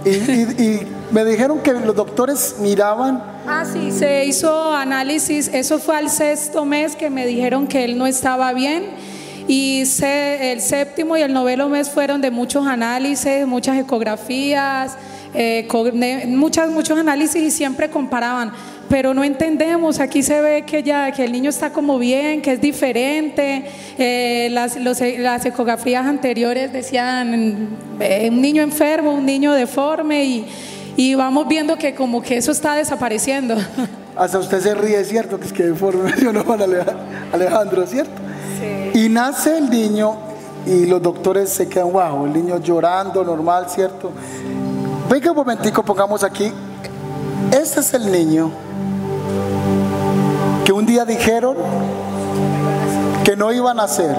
Y, y- y me dijeron que los doctores miraban Ah, sí, se hizo análisis. Eso fue al sexto mes que me dijeron que él no estaba bien. Y se- el séptimo y el noveno mes fueron de muchos análisis, muchas ecografías, eh, muchas, muchos análisis y siempre comparaban. Pero no entendemos, aquí se ve que ya que el niño está como bien, que es diferente. Eh, las, las ecografías anteriores decían eh, un niño enfermo, un niño deforme y, y vamos viendo que como que eso está desapareciendo. (laughs) Hasta usted se ríe, ¿cierto? Que es que deforme, (laughs) yo no Aleja- Alejandro, ¿cierto? Y nace el niño y los doctores se quedan, wow, el niño llorando, normal, ¿cierto? Venga un momentico, pongamos aquí. Este es el niño que un día dijeron que no iba a nacer.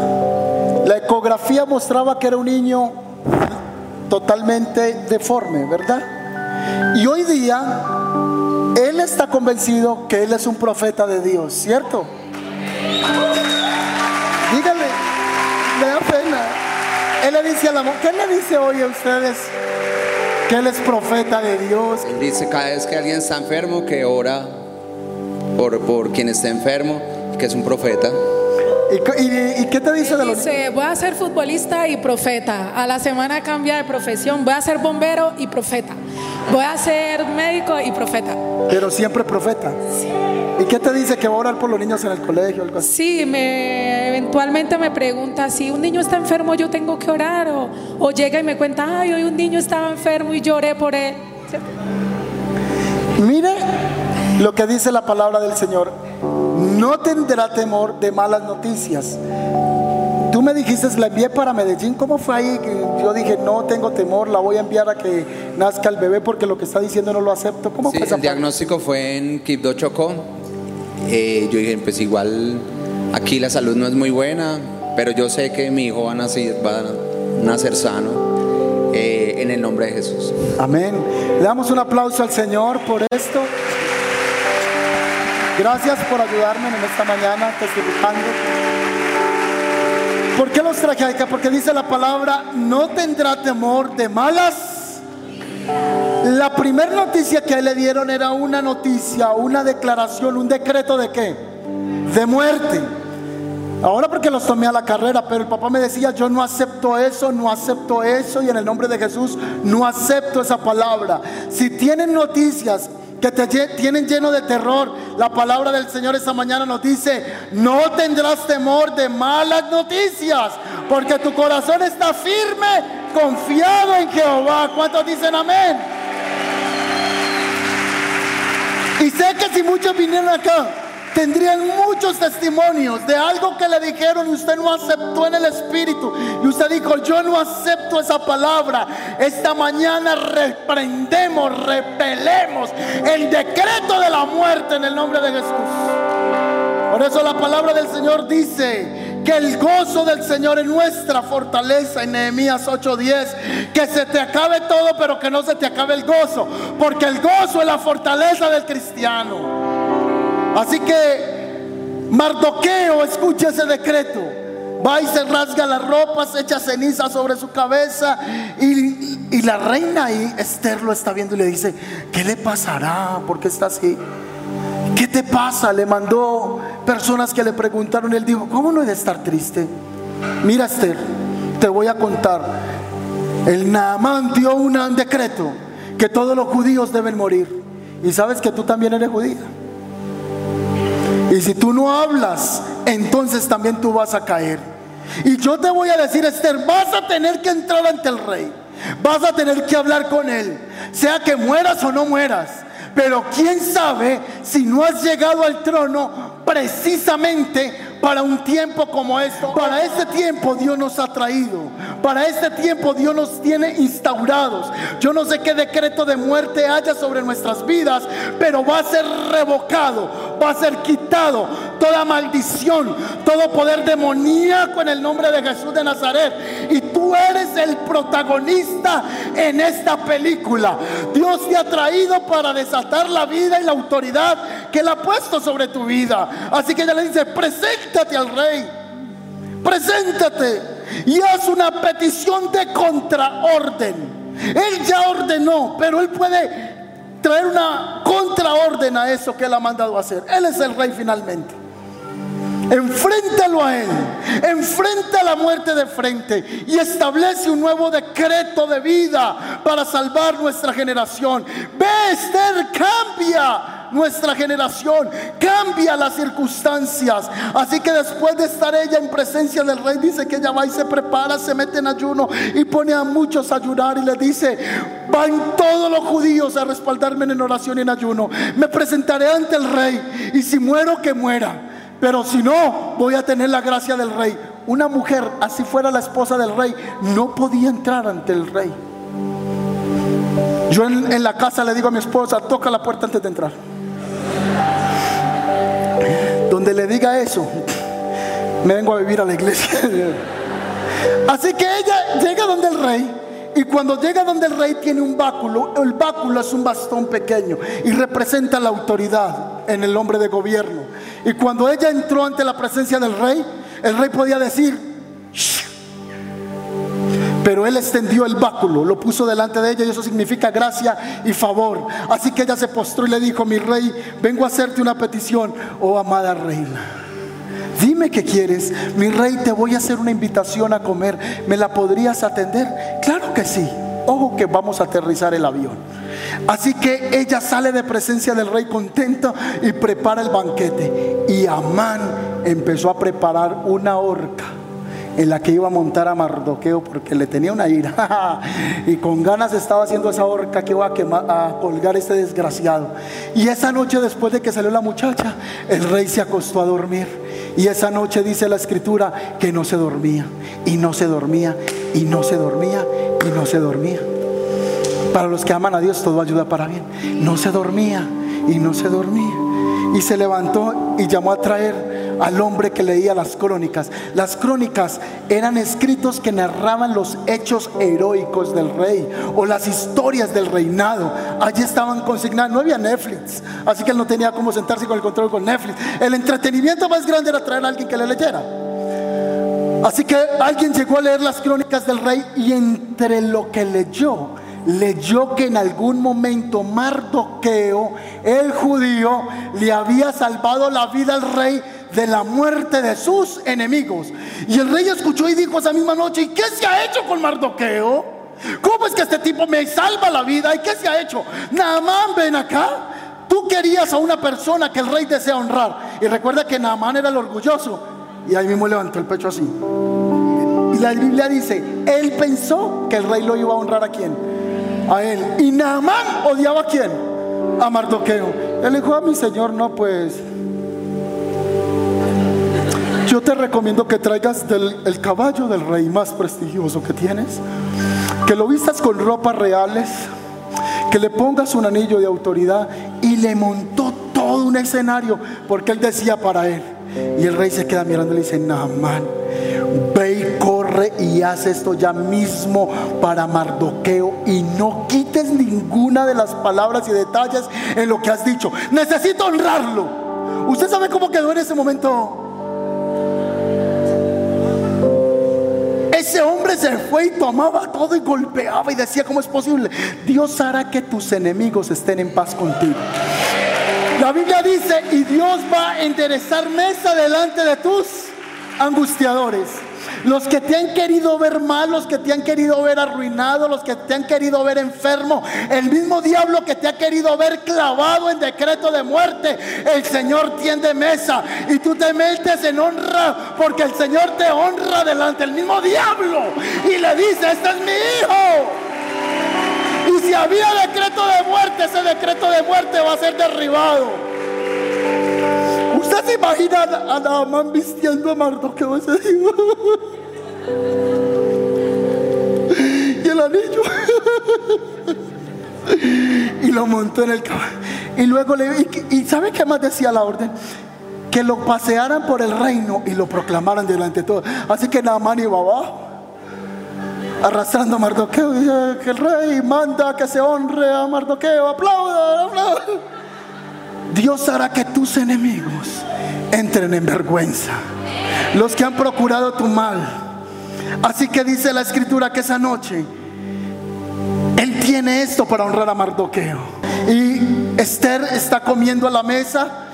La ecografía mostraba que era un niño totalmente deforme, ¿verdad? Y hoy día él está convencido que él es un profeta de Dios, ¿cierto? Me da pena. Él le dice a la mujer, ¿qué le dice hoy a ustedes? Que él es profeta de Dios. Él dice cada vez que alguien está enfermo que ora por, por quien esté enfermo, que es un profeta. ¿Y, cu- y- y qué te dice de los Dice, voy a ser futbolista y profeta. A la semana cambia de profesión. Voy a ser bombero y profeta. Voy a ser médico y profeta. Pero siempre profeta. ¿Y qué te dice que va a orar por los niños en el colegio? Algo así? Sí, me, eventualmente me pregunta si un niño está enfermo, yo tengo que orar. O, o llega y me cuenta, ay, hoy un niño estaba enfermo y lloré por él. Mire lo que dice la palabra del Señor. No tendrá temor de malas noticias. Tú me dijiste, la envié para Medellín. ¿Cómo fue ahí? Yo dije, no tengo temor, la voy a enviar a que nazca el bebé porque lo que está diciendo no lo acepto. ¿Cómo Sí, fue esa el parte? diagnóstico fue en Quibdó Chocó. Eh, yo dije, pues igual aquí la salud no es muy buena, pero yo sé que mi hijo va a nacer, va a nacer sano eh, en el nombre de Jesús. Amén. Le damos un aplauso al Señor por esto. Gracias por ayudarme en esta mañana testificando. ¿Por qué los traje acá? Porque dice la palabra, no tendrá temor de malas. Primera noticia que le dieron era una noticia, una declaración, un decreto de qué? De muerte. Ahora porque los tomé a la carrera, pero el papá me decía, yo no acepto eso, no acepto eso, y en el nombre de Jesús no acepto esa palabra. Si tienen noticias que te tienen lleno de terror, la palabra del Señor esta mañana nos dice, no tendrás temor de malas noticias, porque tu corazón está firme, confiado en Jehová. ¿Cuántos dicen amén? Sé que si muchos vinieron acá, tendrían muchos testimonios de algo que le dijeron y usted no aceptó en el Espíritu. Y usted dijo, yo no acepto esa palabra. Esta mañana reprendemos, repelemos el decreto de la muerte en el nombre de Jesús. Por eso la palabra del Señor dice que el gozo del Señor es nuestra fortaleza en Nehemías 8:10. Que se te acabe todo, pero que no se te acabe el gozo. Porque el gozo es la fortaleza del cristiano. Así que Mardoqueo escucha ese decreto. Va y se rasga las ropas, echa ceniza sobre su cabeza. Y, y la reina ahí, Esther, lo está viendo y le dice: ¿Qué le pasará? ¿Por qué está así? ¿Qué te pasa? Le mandó personas que le preguntaron, él dijo, ¿cómo no he de estar triste? Mira Esther, te voy a contar. El Naamán dio un decreto que todos los judíos deben morir. Y sabes que tú también eres judía. Y si tú no hablas, entonces también tú vas a caer. Y yo te voy a decir, Esther, vas a tener que entrar ante el rey. Vas a tener que hablar con él. Sea que mueras o no mueras. Pero quién sabe si no has llegado al trono precisamente para un tiempo como esto. Para este tiempo Dios nos ha traído. Para este tiempo Dios nos tiene instaurados. Yo no sé qué decreto de muerte haya sobre nuestras vidas, pero va a ser revocado, va a ser quitado toda maldición, todo poder demoníaco en el nombre de Jesús de Nazaret. Y tú eres el protagonista en esta película. Dios te ha traído para desatar la vida y la autoridad que Él ha puesto sobre tu vida. Así que ella le dice, preséntate al rey. Preséntate y haz una petición de contraorden. Él ya ordenó, pero él puede traer una contraorden a eso que él ha mandado a hacer. Él es el rey finalmente. Enfréntalo a Él, enfrenta la muerte de frente y establece un nuevo decreto de vida para salvar nuestra generación. Ve, Esther, cambia nuestra generación, cambia las circunstancias. Así que después de estar ella en presencia del rey, dice que ella va y se prepara, se mete en ayuno y pone a muchos a ayunar y le dice, van todos los judíos a respaldarme en oración y en ayuno. Me presentaré ante el rey y si muero, que muera. Pero si no, voy a tener la gracia del rey. Una mujer, así fuera la esposa del rey, no podía entrar ante el rey. Yo en, la casa le digo a mi esposa, toca la puerta antes de entrar donde le diga eso, me vengo a vivir a la iglesia. (laughs) Así que ella llega donde el rey. Y cuando llega donde el rey tiene un báculo, el báculo es un bastón pequeño y representa la autoridad en el hombre de gobierno. Y cuando ella entró ante la presencia del rey, el rey podía decir, pero él extendió el báculo, lo puso delante de ella y eso significa gracia y favor. Así que ella se postró y le dijo, mi rey, vengo a hacerte una petición, oh amada reina. Dime qué quieres, mi rey, te voy a hacer una invitación a comer. ¿Me la podrías atender? Claro que sí. Ojo que vamos a aterrizar el avión. Así que ella sale de presencia del rey contenta y prepara el banquete. Y Amán empezó a preparar una horca en la que iba a montar a Mardoqueo porque le tenía una ira (laughs) y con ganas estaba haciendo esa horca que iba a, a colgar este desgraciado. Y esa noche después de que salió la muchacha, el rey se acostó a dormir. Y esa noche dice la escritura que no se dormía y no se dormía y no se dormía y no se dormía. Para los que aman a Dios todo ayuda para bien. No se dormía y no se dormía. Y se levantó y llamó a traer al hombre que leía las crónicas. Las crónicas eran escritos que narraban los hechos heroicos del rey o las historias del reinado. Allí estaban consignadas, no había Netflix, así que él no tenía cómo sentarse con el control con Netflix. El entretenimiento más grande era traer a alguien que le leyera. Así que alguien llegó a leer las crónicas del rey y entre lo que leyó, leyó que en algún momento Mardoqueo, el judío, le había salvado la vida al rey de la muerte de sus enemigos. Y el rey escuchó y dijo esa misma noche, ¿y qué se ha hecho con Mardoqueo? ¿Cómo es que este tipo me salva la vida? ¿Y qué se ha hecho? Naamán, ven acá. Tú querías a una persona que el rey desea honrar. Y recuerda que Naamán era el orgulloso. Y ahí mismo levantó el pecho así. Y la Biblia dice, él pensó que el rey lo iba a honrar a quién? A él. Y Naamán odiaba a quién? A Mardoqueo. Él dijo, a mi señor, no, pues yo te recomiendo que traigas el caballo del rey más prestigioso que tienes, que lo vistas con ropas reales, que le pongas un anillo de autoridad y le montó todo un escenario porque él decía para él. Y el rey se queda mirando y le dice, Naamán, ve y y haz esto ya mismo para Mardoqueo y no quites ninguna de las palabras y detalles en lo que has dicho. Necesito honrarlo. ¿Usted sabe cómo quedó en ese momento Ese hombre se fue y tomaba todo y golpeaba y decía, ¿cómo es posible? Dios hará que tus enemigos estén en paz contigo. La Biblia dice, y Dios va a enderezar mesa delante de tus angustiadores. Los que te han querido ver mal, los que te han querido ver arruinado, los que te han querido ver enfermo, el mismo diablo que te ha querido ver clavado en decreto de muerte, el Señor tiende mesa y tú te metes en honra porque el Señor te honra delante del mismo diablo y le dice, este es mi hijo. Y si había decreto de muerte, ese decreto de muerte va a ser derribado. ¿Usted se imagina a Naamán vistiendo a Mardoqueo ese día? (laughs) Y el anillo. (laughs) Y lo montó en el caballo. Y luego le. Y, y ¿sabe qué más decía la orden? Que lo pasearan por el reino y lo proclamaran delante de todos. Así que Naamán iba abajo arrastrando a Mardoqueo. Que el rey manda que se honre a Mardoqueo. Aplauda, aplauda. Dios hará que tus enemigos entren en vergüenza. Los que han procurado tu mal. Así que dice la escritura que esa noche él tiene esto para honrar a Mardoqueo. Y Esther está comiendo a la mesa.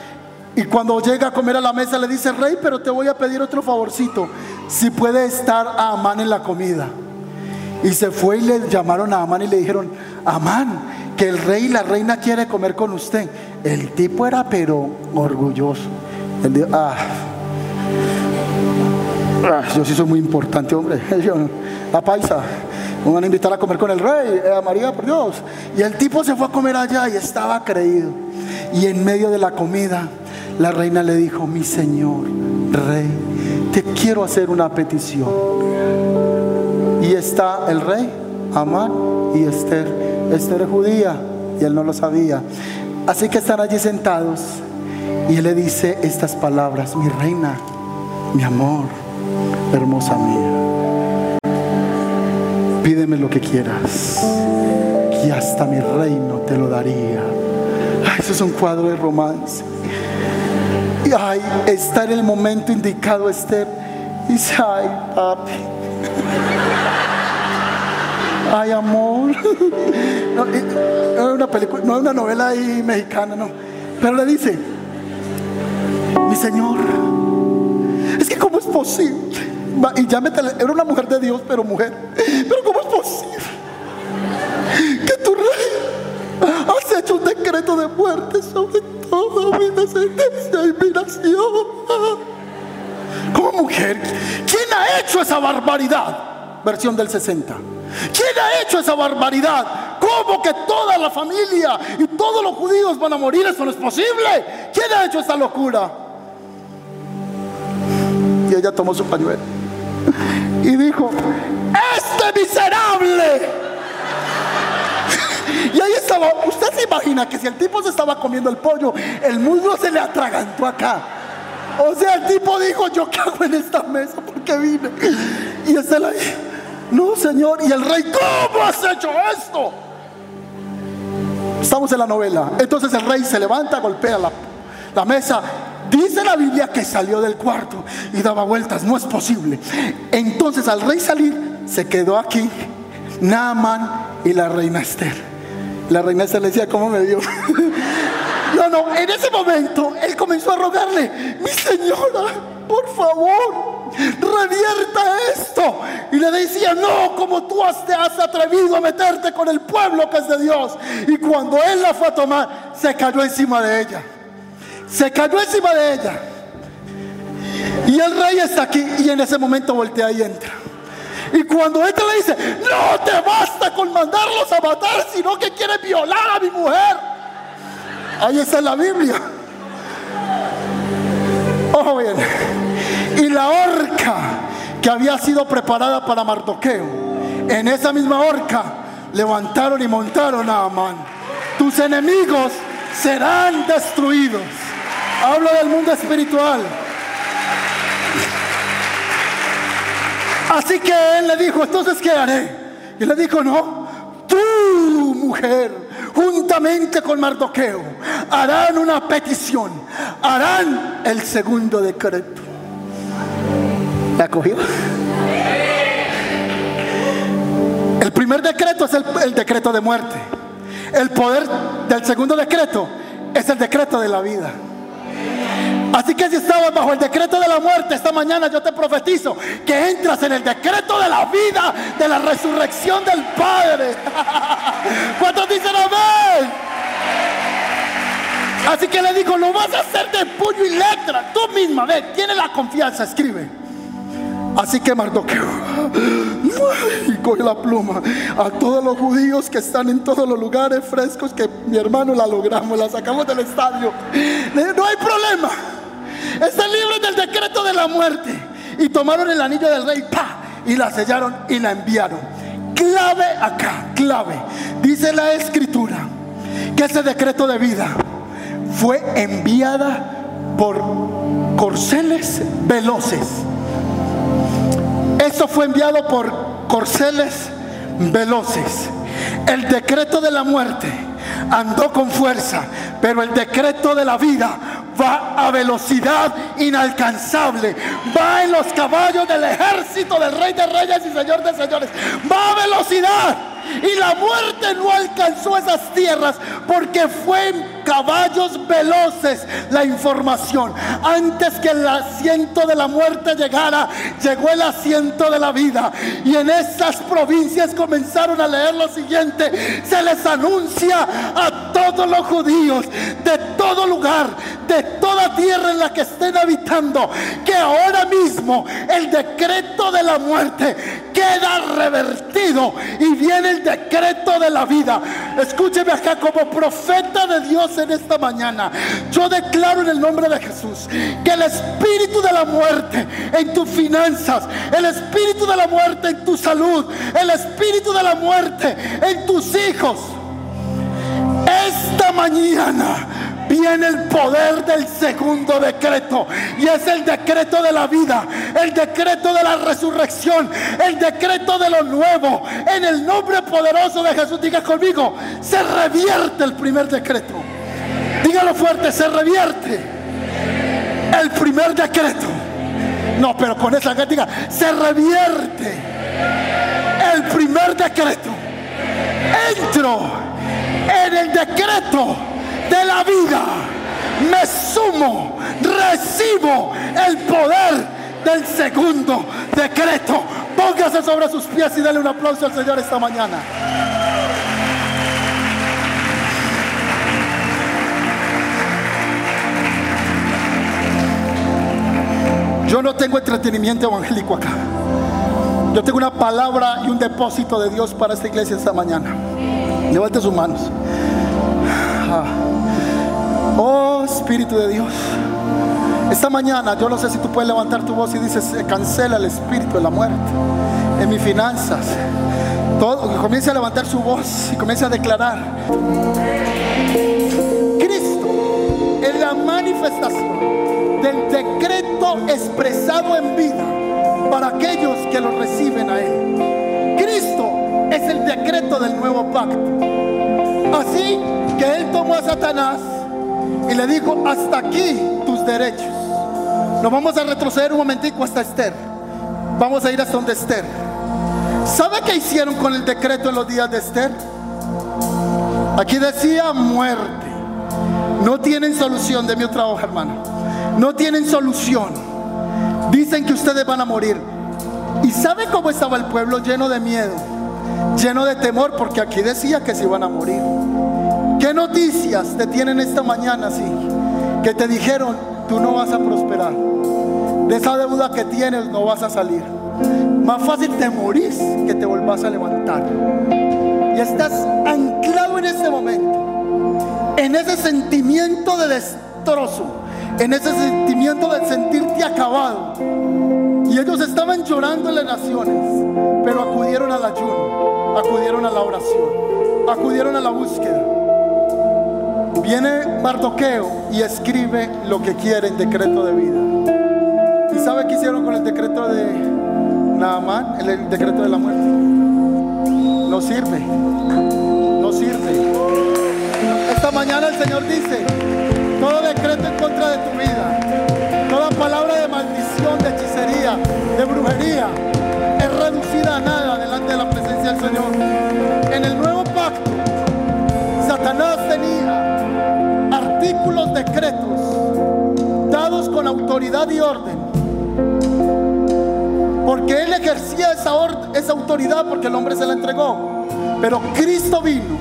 Y cuando llega a comer a la mesa le dice, rey, pero te voy a pedir otro favorcito. Si puede estar a Amán en la comida. Y se fue y le llamaron a Amán y le dijeron, Amán, que el rey y la reina quiere comer con usted. El tipo era pero orgulloso. Él dijo, ah, ah, yo sí soy muy importante, hombre. (laughs) Yo, la paisa, me van a invitar a comer con el rey, eh, a María, por Dios. Y el tipo se fue a comer allá y estaba creído. Y en medio de la comida, la reina le dijo, mi señor, rey, te quiero hacer una petición. Y está el rey, Amán y Esther. Esther es judía y él no lo sabía. Así que están allí sentados y él le dice estas palabras, mi reina, mi amor, hermosa mía, pídeme lo que quieras y hasta mi reino te lo daría. Ay, eso es un cuadro de romance. Y ay, está en el momento indicado Esther. Dice, ay, papi. Ay, amor. (laughs) No, es una película, no es una novela ahí mexicana, no. Pero le dice, mi Señor, es que cómo es posible. Y ya me tele- era una mujer de Dios, pero mujer. Pero cómo es posible que tu rey has hecho un decreto de muerte sobre toda mi descendencia y mi nación. Como mujer, ¿quién ha hecho esa barbaridad? Versión del 60. ¿Quién ha hecho esa barbaridad? ¿Cómo que toda la familia y todos los judíos van a morir? Eso no es posible. ¿Quién ha hecho esa locura? Y ella tomó su pañuelo y dijo, este miserable. Y ahí estaba, usted se imagina que si el tipo se estaba comiendo el pollo, el muslo se le atragantó acá. O sea, el tipo dijo, yo qué hago en esta mesa, ¿por qué vine? Y está ahí, no señor, y el rey, ¿cómo has hecho esto? Estamos en la novela. Entonces el rey se levanta, golpea la, mesa. Dice la Biblia que salió del cuarto y daba vueltas. No es posible. Entonces al rey salir, se quedó aquí Naaman y la reina Esther. La reina Esther le decía, ¿cómo me dio? (laughs) No, no, en ese momento él comenzó a rogarle, mi señora, por favor, revierta esto. Y le decía, no, como tú has- te has atrevido a meterte con el pueblo que es de Dios. Y cuando él la fue a tomar, se cayó encima de ella. Se cayó encima de ella. Y el rey está aquí y en ese momento voltea y entra. Y cuando entra le dice, no te basta con mandarlos a matar, sino que quiere violar a mi mujer. Ahí está en la Biblia. Ojo bien. Y la horca que había sido preparada para Mardoqueo, en esa misma horca levantaron y montaron a Amán. Tus enemigos serán destruidos. Hablo del mundo espiritual. Así que él le dijo, entonces ¿qué haré? Y le dijo, no, tú mujer, juntamente con Mardoqueo, harán una petición, harán el segundo decreto. ¿La cogió? El primer decreto es el, el decreto de muerte. El poder del segundo decreto es el decreto de la vida. Así que si estabas bajo el decreto de la muerte, esta mañana yo te profetizo que entras en el decreto de la vida, de la resurrección del Padre. (laughs) ¿Cuántos dicen amén? Así que le digo, lo vas a hacer de puño y letra. Tú misma, ve, tiene la confianza, escribe. Así que Mardoqueo y coge la pluma a todos los judíos que están en todos los lugares frescos que mi hermano la logramos, la sacamos del estadio. No hay problema. Está libre del decreto de la muerte. Y tomaron el anillo del rey, pa, y la sellaron y la enviaron. Clave acá, clave. Dice la escritura que ese decreto de vida fue enviada por corceles veloces. Esto fue enviado por corceles veloces. El decreto de la muerte andó con fuerza, pero el decreto de la vida va a velocidad inalcanzable. Va en los caballos del ejército del rey de reyes y señor de señores. Va a velocidad. Y la muerte no alcanzó esas tierras porque fue en caballos veloces la información. Antes que el asiento de la muerte llegara, llegó el asiento de la vida. Y en esas provincias comenzaron a leer lo siguiente. Se les anuncia a todos los judíos de todo lugar, de toda tierra en la que estén habitando, que ahora mismo el decreto de la muerte queda revertido y viene decreto de la vida. Escúcheme acá como profeta de Dios en esta mañana. Yo declaro en el nombre de Jesús que el espíritu de la muerte en tus finanzas, el espíritu de la muerte en tu salud, el espíritu de la muerte en tus hijos, esta mañana viene el poder del segundo decreto. Y es el decreto de la vida, el decreto de la resurrección, el decreto de lo nuevo. En el nombre poderoso de Jesús, diga conmigo, se revierte el primer decreto. Dígalo fuerte, se revierte el primer decreto. No, pero con esa diga, se revierte el primer decreto. Entro en el decreto de la vida, me sumo, recibo el poder del segundo decreto. Póngase sobre sus pies y dale un aplauso al Señor esta mañana. Yo no tengo entretenimiento evangélico acá. Yo tengo una palabra y un depósito de Dios para esta iglesia esta mañana. Levante sus manos. Ah. Oh Espíritu de Dios. Esta mañana yo no sé si tú puedes levantar tu voz y dices, cancela el espíritu de la muerte en mis finanzas. Todo, comience a levantar su voz y comience a declarar. Cristo es la manifestación del decreto expresado en vida para aquellos que lo reciben a Él. Cristo es el decreto del nuevo pacto. Así que Él tomó a Satanás y le dijo, hasta aquí tus derechos. Nos vamos a retroceder un momentico hasta Esther. Vamos a ir hasta donde Esther. ¿Sabe qué hicieron con el decreto en los días de Esther? Aquí decía muerte. No tienen solución de mi trabajo, hermano. No tienen solución. Dicen que ustedes van a morir. ¿Y sabe cómo estaba el pueblo lleno de miedo? Lleno de temor porque aquí decía que se iban a morir. ¿Qué noticias te tienen esta mañana así? Que te dijeron, tú no vas a prosperar. De esa deuda que tienes no vas a salir. Más fácil te morís que te volvás a levantar. Y estás anclado en ese momento, en ese sentimiento de destrozo, en ese sentimiento de sentirte acabado. Y ellos estaban llorando en las naciones, pero acudieron al ayuno, acudieron a la oración, acudieron a la búsqueda. Viene Mardoqueo y escribe lo que quiere en decreto de vida. ¿Y sabe qué hicieron con el decreto de Naamán? El, decreto de la muerte. No sirve. No sirve. Esta mañana el Señor dice, todo decreto en contra de tu vida, toda palabra de maldición, de hechicería, de brujería, es reducida a nada delante de la presencia del Señor. En el nuevo pacto, Satanás tenía discípulos decretos dados con autoridad y orden. Porque Él ejercía esa, esa autoridad porque el hombre se la entregó. Pero Cristo vino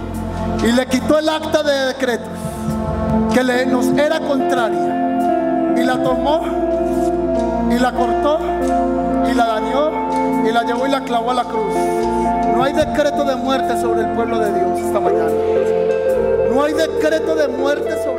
y le quitó el acta de decretos que le, nos era contraria. Y la tomó y la cortó y la dañó y la llevó y la clavó a la cruz. No hay decreto de muerte sobre el pueblo de Dios esta mañana. No hay decreto de muerte sobre